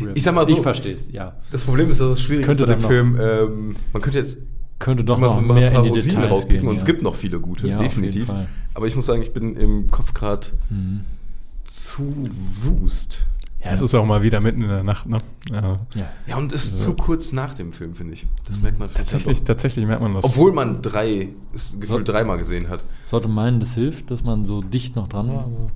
Na, Ich sag mal so- Ich verstehe es, ja. Das Problem ist, dass es schwierig Könnte ist bei dem Film. Ähm, man könnte jetzt Könnte doch mal noch so mehr ein paar in die Rosinen Details rauspicken gehen, und ja. es gibt noch viele gute, Ja, definitiv. Aber ich muss sagen, ich bin im Kopf gerade Mhm. zu wust. Ja, es ist auch mal wieder mitten in der Nacht, ne? Ja. Ja. Ja, und es ist Also- zu kurz nach dem Film, finde ich. Das merkt man vielleicht Tatsächlich, dann tatsächlich merkt man das. Obwohl man drei, es gefühlt dreimal gesehen hat. Sollte meinen, das hilft, dass man so dicht noch dran war, aber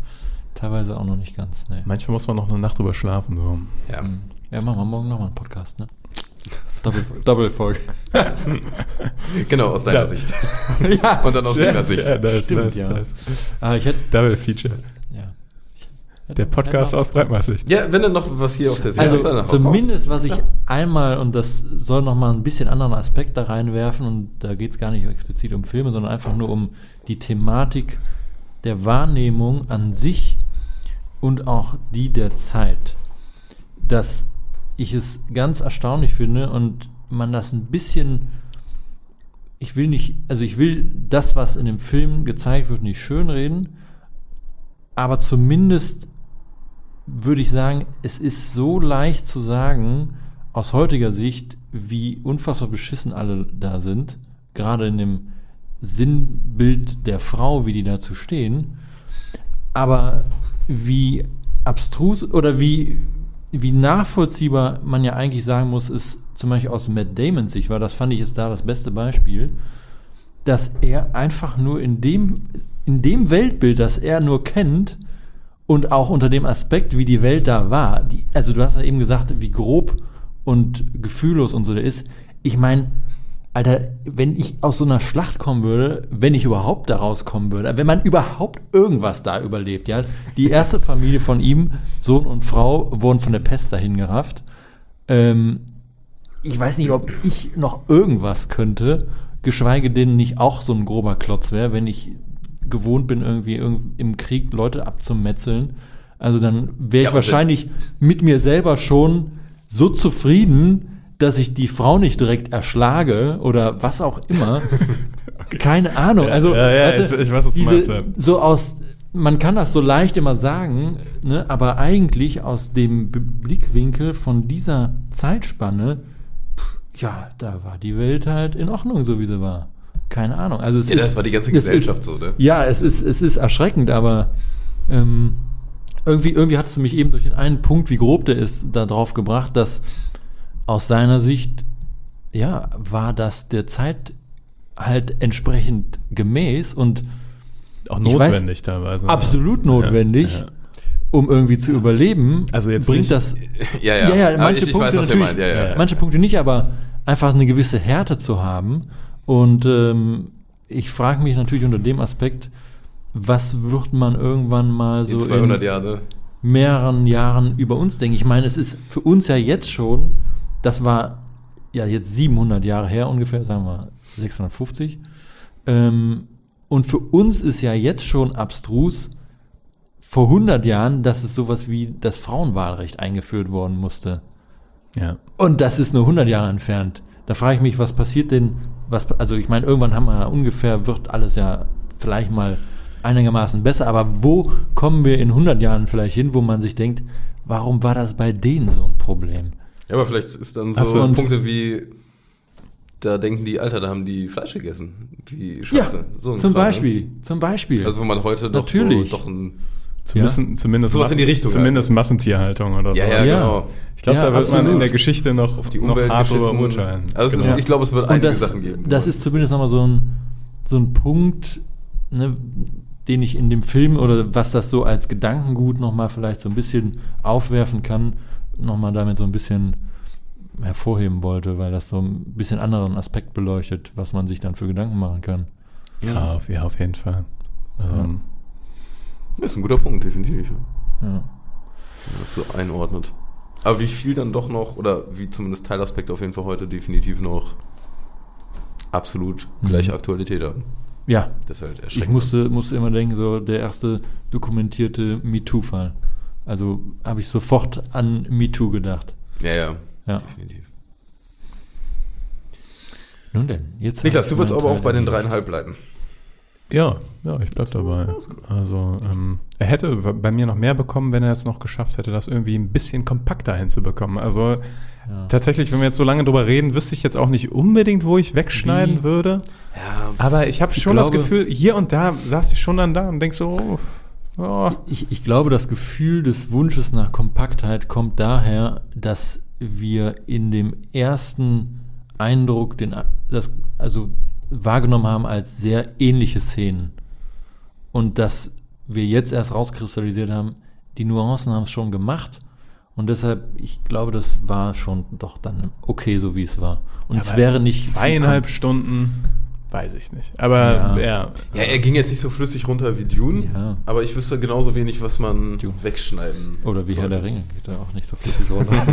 teilweise auch noch nicht ganz. Nee. Manchmal muss man noch eine Nacht drüber schlafen. So. Ja. Mhm. Ja, machen wir morgen nochmal einen Podcast, ne? Doppel, Doppelfolge. Genau, aus deiner. Sicht. ja. Und dann aus meiner Sicht. Ja, das ist Stimmt, nice, ja. nice. Aber ich hätte. Double Feature. Ja. Der Podcast aus Breitmaßsicht. Ja, wenn dann noch was hier auf der dann Also haus raus. zumindest, was ich einmal, und das soll nochmal ein bisschen anderen Aspekt da reinwerfen, und da geht es gar nicht explizit um Filme, sondern einfach nur um die Thematik der Wahrnehmung an sich und auch die der Zeit. Dass ich es ganz erstaunlich finde und man das ein bisschen, ich will nicht, also ich will das, was in dem Film gezeigt wird, nicht schönreden, aber zumindest würde ich sagen, es ist so leicht zu sagen, aus heutiger Sicht, wie unfassbar beschissen alle da sind, gerade in dem Sinnbild der Frau, wie die dazu stehen, aber wie abstrus oder wie, wie nachvollziehbar man ja eigentlich sagen muss, ist zum Beispiel aus Matt Damons Sicht, weil das fand ich ist da das beste Beispiel, dass er einfach nur in dem, in dem Weltbild, das er nur kennt, und auch unter dem Aspekt, wie die Welt da war. Die, also du hast ja eben gesagt, wie grob und gefühllos und so der ist. Ich meine, Alter, wenn ich aus so einer Schlacht kommen würde, wenn ich überhaupt da rauskommen würde, wenn man überhaupt irgendwas da überlebt, ja. Die erste Familie von ihm, Sohn und Frau, wurden von der Pest dahin gerafft. Ähm, ich weiß nicht, ob ich noch irgendwas könnte, geschweige denn nicht auch so ein grober Klotz wäre, wenn ich gewohnt bin, irgendwie irgend- im Krieg Leute abzumetzeln. Also dann wäre ich Ja, wahrscheinlich mit mir selber schon so zufrieden, dass ich die Frau nicht direkt erschlage oder was auch immer. Keine Ahnung. Also, Ja, ja, weißt du, ich- ich weiß, was du diese, meinst, ja. So aus, man kann das so leicht immer sagen, ne, aber eigentlich aus dem B Blickwinkel von dieser Zeitspanne, pff, ja, da war die Welt halt in Ordnung, so wie sie war. Keine Ahnung. Also es Ja, ist, das war die ganze es Gesellschaft ist, so, ne? Ja, es ist, es ist erschreckend, aber ähm, irgendwie, irgendwie hat es mich eben durch den einen Punkt, wie grob der ist, darauf gebracht, dass aus seiner Sicht, ja, war das der Zeit halt entsprechend gemäß und Auch Ich weiß- notwendig teilweise. absolut notwendig, Ja, ja. um irgendwie zu überleben. Also jetzt bringt nicht- das Ja, ja. ja, ja, Aber manche ich, ich Punkte weiß, natürlich. Ja, ja. Ja. manche Punkte nicht, aber einfach eine gewisse Härte zu haben. Und ähm, ich frage mich natürlich unter dem Aspekt, was wird man irgendwann mal so In 200 in Jahre. mehreren Jahren über uns denken? Ich meine, es ist für uns ja jetzt schon, das war ja jetzt 700 Jahre her ungefähr, sagen wir 650. Ähm, und für uns ist ja jetzt schon abstrus, vor 100 Jahren, dass es sowas wie das Frauenwahlrecht eingeführt worden musste. Ja. Und das ist nur 100 Jahre entfernt. Da frage ich mich, was passiert denn? Was, also ich meine, irgendwann haben wir ja ungefähr, wird alles ja vielleicht mal einigermaßen besser, aber wo kommen wir in 100 Jahren vielleicht hin, wo man sich denkt, warum war das bei denen so ein Problem? Ja, aber vielleicht ist dann so so, Punkte wie, da denken die, Alter, da haben die Fleisch gegessen. Wie scheiße. so ein zum Kram, ne? Beispiel, zum Beispiel. Also wo man heute doch Natürlich. so doch ein... Zumindest, zumindest, Sowas in die Richtung zumindest Massentierhaltung oder Ja, so. ja, Ja. genau. Ich glaube, Ja, da wird man absolut. in der Geschichte noch, Auf die noch Umwelt hart drüber urteilen. Also es ist, Genau. ich glaube, es wird einige das, Sachen geben. das man- ist zumindest nochmal so ein, so ein Punkt, ne, den ich in dem Film oder was das so als Gedankengut nochmal vielleicht so ein bisschen aufwerfen kann, nochmal damit so ein bisschen hervorheben wollte, weil das so ein bisschen anderen Aspekt beleuchtet, was man sich dann für Gedanken machen kann. ja, auf, ja, auf jeden Fall. Ähm, Das ist ein guter Punkt, definitiv. ja. Ja. Wenn man das so einordnet. Aber wie viel dann doch noch, oder wie zumindest Teilaspekte auf jeden Fall heute definitiv noch absolut gleiche Aktualität haben. Ja, Das ist halt ich erschreckend. musste, musste immer denken, so der erste dokumentierte MeToo-Fall. Also habe ich sofort an MeToo gedacht. ja, ja, Ja. definitiv. Nun denn, jetzt. Niklas, du meinen aber auch bei den dreieinhalb bleiben. Ja, ja, ich bleib dabei. Also, ähm, er hätte bei mir noch mehr bekommen, wenn er es noch geschafft hätte, das irgendwie ein bisschen kompakter hinzubekommen. Also, Ja. tatsächlich, wenn wir jetzt so lange drüber reden, wüsste ich jetzt auch nicht unbedingt, wo ich wegschneiden Wie? würde. Ja, Aber ich habe schon das glaube- Gefühl, hier und da saß ich schon dann da und denk so, oh, oh. Ich, ich glaube, das Gefühl des Wunsches nach Kompaktheit kommt daher, dass wir in dem ersten Eindruck, den, das, also wahrgenommen haben als sehr ähnliche Szenen. Und dass wir jetzt erst rauskristallisiert haben, die Nuancen haben es schon gemacht. Und deshalb, ich glaube, das war schon doch dann okay, so wie es war. Und es Aber wäre nicht zweieinhalb Stunden, weiß ich nicht. Aber Ja. ja, ja, er ging jetzt nicht so flüssig runter wie Dune, Ja. aber ich wüsste genauso wenig, was man Dune. wegschneiden Oder wie Herr der Ringe geht er auch nicht so flüssig runter.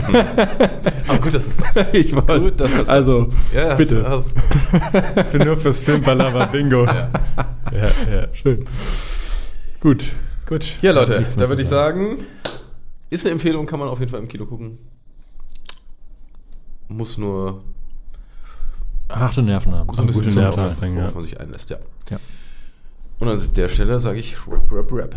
Aber gut, dass es das ich wollte, Gut, dass es also, ja, bitte. Hast, für nur fürs Filmpalava Bingo. ja. Ja, schön. Gut. Gut. ja, Leute, da würde ich sagen, ist eine Empfehlung, kann man auf jeden Fall im Kino gucken. Muss nur Harte Nerven haben. so ein bisschen gute Nerven Nerven, aufbringen, worauf ja. man sich einlässt, ja. Ja. Und an der Stelle sage ich Rap, Rap, Rap.